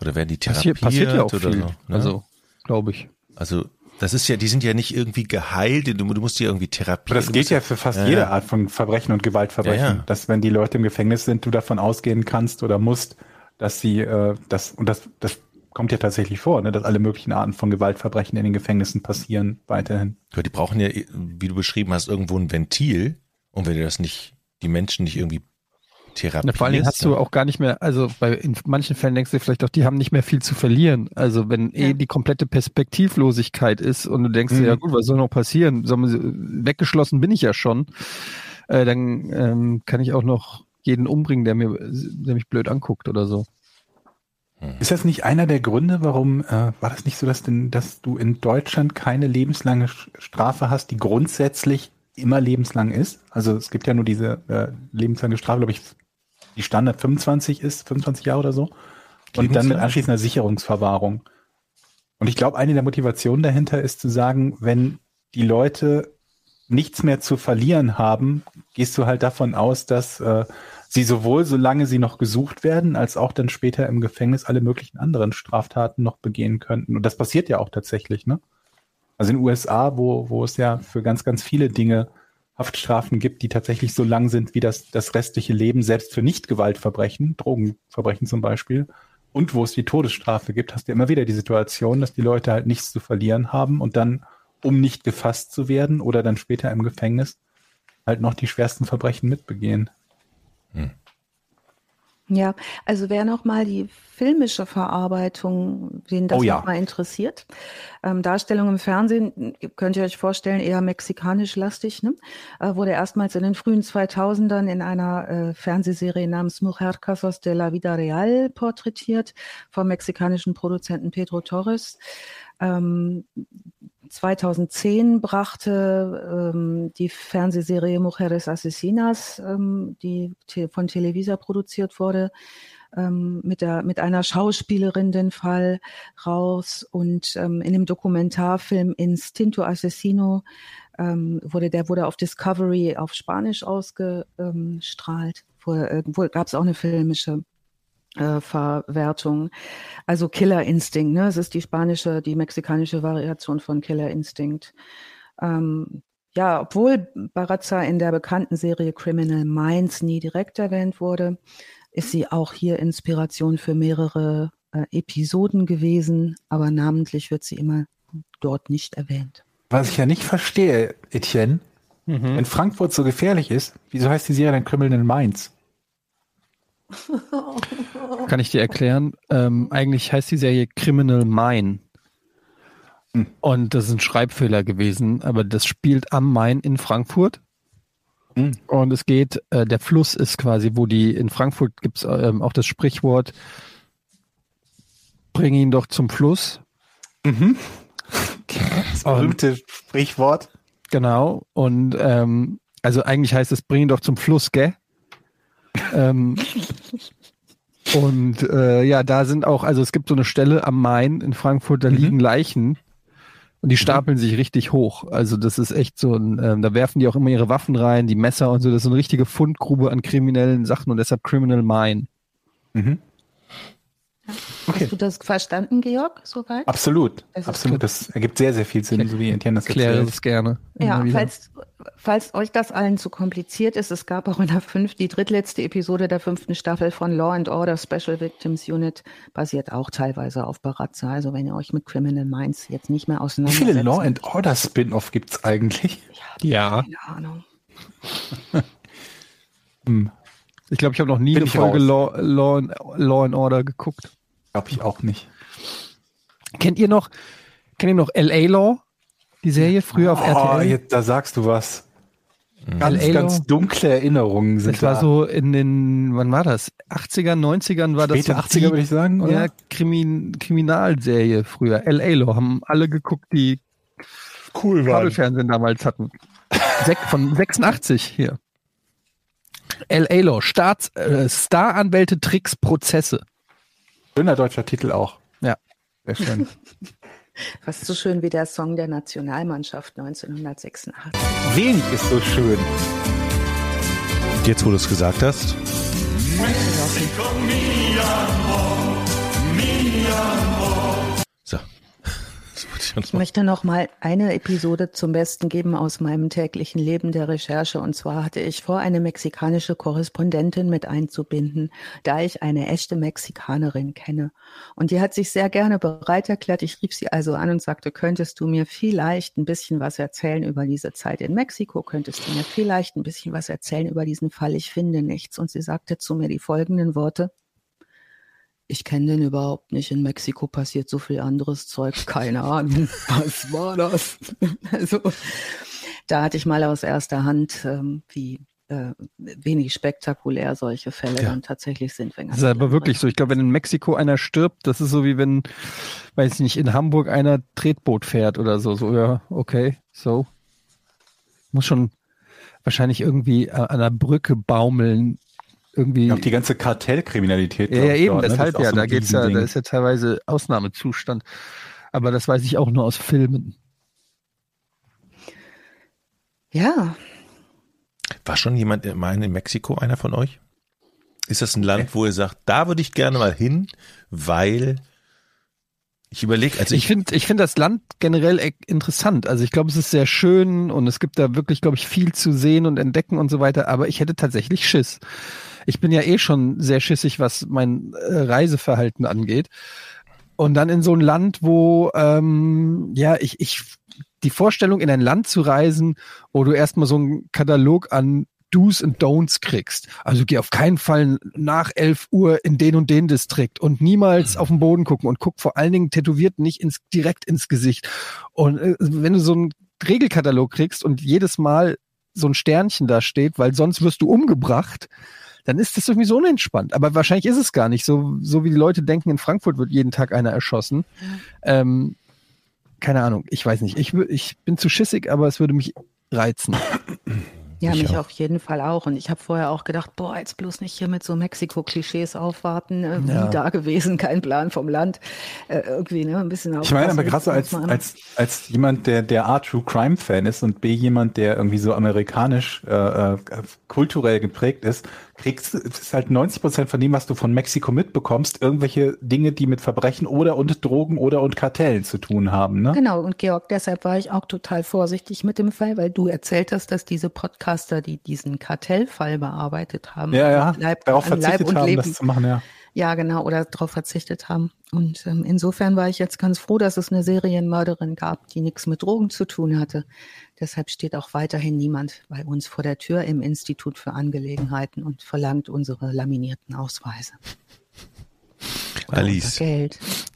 oder werden die therapiert passiert, passiert ja auch oder viel. so. Ne? Also, glaube ich. Also, das ist ja, die sind ja nicht irgendwie geheilt, du, du musst die irgendwie therapieren. Aber das geht ja für fast ja, jede Art von Verbrechen und Gewaltverbrechen, ja, ja. dass wenn die Leute im Gefängnis sind, du davon ausgehen kannst oder musst, dass sie äh, das und das das kommt ja tatsächlich vor, ne, dass alle möglichen Arten von Gewaltverbrechen in den Gefängnissen passieren weiterhin. Ja, die brauchen ja, wie du beschrieben hast, irgendwo ein Ventil und wenn du das nicht, die Menschen nicht irgendwie therapierst. vor allen Dingen hast du auch gar nicht mehr, also bei in manchen Fällen denkst du vielleicht auch, die haben nicht mehr viel zu verlieren. Also wenn eh ja. eh die komplette Perspektivlosigkeit ist und du denkst mhm. dir, ja gut, was soll noch passieren? Weggeschlossen bin ich ja schon. Äh, dann ähm, kann ich auch noch jeden umbringen, der mir, der mich blöd anguckt oder so. Hm. Ist das nicht einer der Gründe, warum äh, war das nicht so, dass, denn, dass du in Deutschland keine lebenslange Strafe hast, die grundsätzlich immer lebenslang ist? Also es gibt ja nur diese äh, lebenslange Strafe, glaube ich, die Standard 25 ist, 25 Jahre oder so. Und dann mit anschließender Sicherungsverwahrung. Und ich glaube, eine der Motivationen dahinter ist zu sagen, wenn die Leute nichts mehr zu verlieren haben, gehst du halt davon aus, dass äh, sie sowohl, solange sie noch gesucht werden, als auch dann später im Gefängnis alle möglichen anderen Straftaten noch begehen könnten. Und das passiert ja auch tatsächlich, ne? Also in den USA, wo, wo es ja für ganz, ganz viele Dinge Haftstrafen gibt, die tatsächlich so lang sind wie das, das restliche Leben, selbst für Nicht-Gewaltverbrechen, Drogenverbrechen zum Beispiel, und wo es die Todesstrafe gibt, hast du immer wieder die Situation, dass die Leute halt nichts zu verlieren haben und dann um nicht gefasst zu werden oder dann später im Gefängnis halt noch die schwersten Verbrechen mitbegehen. Hm. Ja, also wer noch mal die filmische Verarbeitung, wen das oh ja. mal interessiert. Ähm, Darstellung im Fernsehen, könnt ihr euch vorstellen, eher mexikanisch-lastig, ne? Äh, wurde erstmals in den frühen 2000ern in einer äh, Fernsehserie namens Mujer Casos de la Vida Real porträtiert vom mexikanischen Produzenten Pedro Torres. Ähm, 2010 brachte ähm, die Fernsehserie Mujeres Asesinas, ähm, die te von Televisa produziert wurde, ähm, mit, der, mit einer Schauspielerin den Fall raus. Und ähm, in dem Dokumentarfilm Instinto Asesino ähm, wurde, der wurde auf Discovery auf Spanisch ausgestrahlt. Wo, gab es auch eine filmische äh, Verwertung. Also Killer Instinct, ne? Es ist die spanische, die mexikanische Variation von Killer Instinct. Ähm, ja, obwohl Barazza in der bekannten Serie Criminal Minds nie direkt erwähnt wurde, ist sie auch hier Inspiration für mehrere äh, Episoden gewesen, aber namentlich wird sie immer dort nicht erwähnt. Was ich ja nicht verstehe, Etienne, mhm. wenn Frankfurt so gefährlich ist, wieso heißt die Serie dann Criminal Minds? Kann ich dir erklären. Ähm, eigentlich heißt die Serie Criminal Mine. Hm. Und das ist ein Schreibfehler gewesen, aber das spielt am Main in Frankfurt. Hm. Und es geht, äh, der Fluss ist quasi, wo die, in Frankfurt gibt es ähm, auch das Sprichwort, bring ihn doch zum Fluss. Mhm. Das berühmte und, Sprichwort. Genau. Und ähm, also eigentlich heißt es, bring ihn doch zum Fluss, gell? Ähm, und äh, ja, da sind auch, also es gibt so eine Stelle am Main in Frankfurt, da mhm. liegen Leichen und die mhm. stapeln mhm. sich richtig hoch. Also das ist echt so ein, ähm, da werfen die auch immer ihre Waffen rein, die Messer und so. Das ist so eine richtige Fundgrube an kriminellen Sachen und deshalb Criminal Mine. Mhm. Okay. Hast du das verstanden, Georg, soweit? Absolut, das absolut. Das ergibt sehr, sehr viel Sinn, so wie Etienne das erklärt. Kläre es gerne. Ja, falls, falls euch das allen zu kompliziert ist, es gab auch in der fünf, die drittletzte Episode der fünften Staffel von Law and Order Special Victims Unit basiert auch teilweise auf Barazza. Also wenn ihr euch mit Criminal Minds jetzt nicht mehr auseinandersetzt. Wie viele Law and Order Spin-off gibt's eigentlich? Ja. Keine Ahnung. hm. Ich glaube, ich habe noch nie Bin eine Folge Law, Law, Law and Order geguckt. Glaube ich auch nicht. Kennt ihr noch, kennt ihr noch L.A. Law? Die Serie früher auf oh, RTL? Jetzt, da sagst du was. Ganz, ganz dunkle Erinnerungen sind das da. Das war so in den, wann war das? 80ern, 90ern war Späte das so 80er würde ich sagen, oder? Ja, Krimin, Kriminalserie früher. L.A. Law haben alle geguckt, die cool Kabelfernsehen damals hatten. Sek von 86 hier. L.A. Law, Staats, äh, Staranwälte, Tricks, Prozesse. Schöner deutscher Titel auch. Ja. Sehr schön. Fast so schön wie der Song der Nationalmannschaft 1986. Wenig ist so schön. Jetzt, wo du es gesagt hast. So. Ich möchte noch mal eine Episode zum Besten geben aus meinem täglichen Leben der Recherche. Und zwar hatte ich vor, eine mexikanische Korrespondentin mit einzubinden, da ich eine echte Mexikanerin kenne. Und die hat sich sehr gerne bereit erklärt. Ich rief sie also an und sagte, könntest du mir vielleicht ein bisschen was erzählen über diese Zeit in Mexiko? Könntest du mir vielleicht ein bisschen was erzählen über diesen Fall? Ich finde nichts. Und sie sagte zu mir die folgenden Worte ich kenne den überhaupt nicht. In Mexiko passiert so viel anderes Zeug. Keine Ahnung. Was war das? also, da hatte ich mal aus erster Hand, ähm, wie äh, wenig spektakulär solche Fälle ja. dann tatsächlich sind. Wenn das ist aber wirklich so. Ich glaube, wenn in Mexiko einer stirbt, das ist so wie wenn, weiß ich nicht, in Hamburg einer Tretboot fährt oder so. So, ja, okay, so. Muss schon wahrscheinlich irgendwie an einer Brücke baumeln. Irgendwie. Auch die ganze Kartellkriminalität. Ja, ja eben, dort, ne? deshalb ja. So da geht's ja, da ist ja teilweise Ausnahmezustand. Aber das weiß ich auch nur aus Filmen. Ja, war schon jemand mal in Mexiko, einer von euch? Ist das ein Land, wo ihr sagt, da würde ich gerne mal hin, weil ich überlege, also ich, ich finde, ich finde das Land generell e- interessant. Also ich glaube, es ist sehr schön und es gibt da wirklich, glaube ich, viel zu sehen und entdecken und so weiter. Aber ich hätte tatsächlich Schiss. Ich bin ja eh schon sehr schissig, was mein äh, Reiseverhalten angeht. Und dann in so ein Land, wo ähm, ja ich ich die Vorstellung, in ein Land zu reisen, wo du erstmal so einen Katalog an Do's und Don'ts kriegst. Also geh auf keinen Fall nach 11 Uhr in den und den Distrikt und niemals mhm. auf den Boden gucken und guck vor allen Dingen tätowiert nicht ins, direkt ins Gesicht. Und äh, wenn du so einen Regelkatalog kriegst und jedes Mal so ein Sternchen da steht, weil sonst wirst du umgebracht, dann ist das irgendwie so unentspannt. Aber wahrscheinlich ist es gar nicht so, so wie die Leute denken, in Frankfurt wird jeden Tag einer erschossen. Ja. Ähm, keine Ahnung, ich weiß nicht. Ich, ich bin zu schissig, aber es würde mich reizen. Ja, ich mich auch. auf jeden Fall auch. Und ich habe vorher auch gedacht, boah, jetzt bloß nicht hier mit so Mexiko-Klischees aufwarten. Äh, ja. da gewesen, kein Plan vom Land. Äh, irgendwie, ne, ein bisschen Ich meine aber gerade so als, als, als jemand, der, der A, True Crime Fan ist und B, jemand, der irgendwie so amerikanisch, äh, äh kulturell geprägt ist, kriegst, es ist halt 90 Prozent von dem, was du von Mexiko mitbekommst, irgendwelche Dinge, die mit Verbrechen oder und Drogen oder und Kartellen zu tun haben. Ne? Genau, und Georg, deshalb war ich auch total vorsichtig mit dem Fall, weil du erzählt hast, dass diese Podcaster, die diesen Kartellfall bearbeitet haben, ja, ja, Leib, darauf verzichtet Leib haben, Leben, das zu machen, ja. Ja, genau, oder darauf verzichtet haben. Und ähm, insofern war ich jetzt ganz froh, dass es eine Serienmörderin gab, die nichts mit Drogen zu tun hatte. Deshalb steht auch weiterhin niemand bei uns vor der Tür im Institut für Angelegenheiten und verlangt unsere laminierten Ausweise. Alice,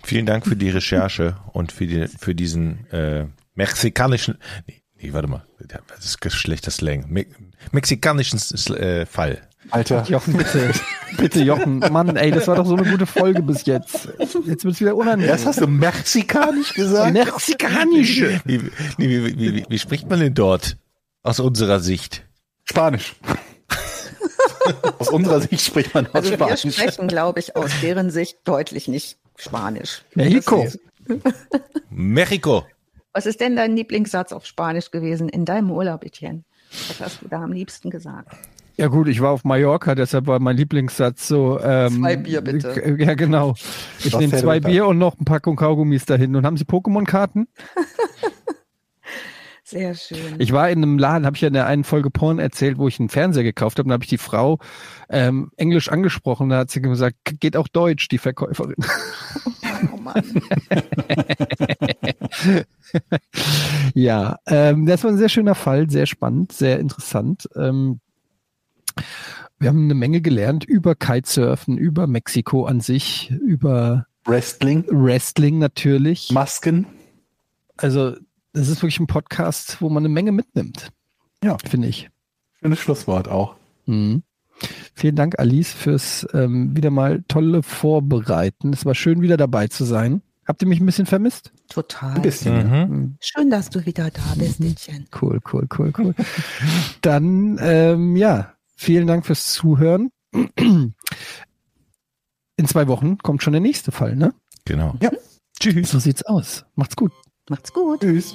vielen Dank für die Recherche und für, die, für diesen äh, mexikanischen, nee, nee, warte mal, das ist schlechter Slang, Me mexikanischen äh, Fall. Alter. Jochen, bitte. bitte, Jochen. Mann, ey, das war doch so eine gute Folge bis jetzt. Jetzt wird's wieder unangenehm. Das hast du mexikanisch gesagt? Mexikanisch. Wie, wie, wie, wie, wie spricht man denn dort? Aus unserer Sicht. Spanisch. aus unserer Sicht spricht man aus also Spanisch. Wir sprechen, glaube ich, aus deren Sicht deutlich nicht Spanisch. Mexiko. Mexiko. Was ist denn dein Lieblingssatz auf Spanisch gewesen in deinem Urlaub, Etienne? Was hast du da am liebsten gesagt? Ja gut, ich war auf Mallorca, deshalb war mein Lieblingssatz so. Ähm, zwei Bier bitte. Ja genau. Ich nehme zwei Bier und noch ein Packung Kaugummis dahin. Und haben Sie Pokémon-Karten? Sehr schön. Ich war in einem Laden, habe ich ja in der einen Folge Porn erzählt, wo ich einen Fernseher gekauft habe. Und habe ich die Frau ähm, Englisch angesprochen. Da hat sie gesagt, geht auch Deutsch, die Verkäuferin. Oh Mann. ja, ähm, das war ein sehr schöner Fall, sehr spannend, sehr interessant. Ähm, wir haben eine Menge gelernt über Kitesurfen, über Mexiko an sich, über Wrestling. Wrestling natürlich. Masken. Also, das ist wirklich ein Podcast, wo man eine Menge mitnimmt. Ja. Finde ich. Schönes Schlusswort auch. Mhm. Vielen Dank, Alice, fürs ähm, wieder mal tolle Vorbereiten. Es war schön, wieder dabei zu sein. Habt ihr mich ein bisschen vermisst? Total. Ein bisschen. Mhm. Schön, dass du wieder da bist, Mädchen. Cool, cool, cool, cool. Dann, ähm, ja, vielen Dank fürs Zuhören. In zwei Wochen kommt schon der nächste Fall, ne? Genau. Ja. Tschüss. So sieht's aus. Macht's gut. Macht's gut. Tschüss.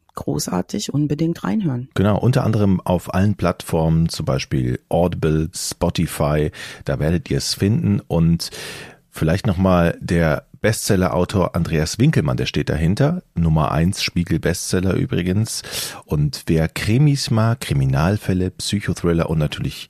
großartig, unbedingt reinhören. Genau, unter anderem auf allen Plattformen, zum Beispiel Audible, Spotify, da werdet ihr es finden und vielleicht nochmal der Bestseller-Autor Andreas Winkelmann, der steht dahinter. Nummer eins Spiegel-Bestseller übrigens. Und wer Krimis mag, Kriminalfälle, Psychothriller und natürlich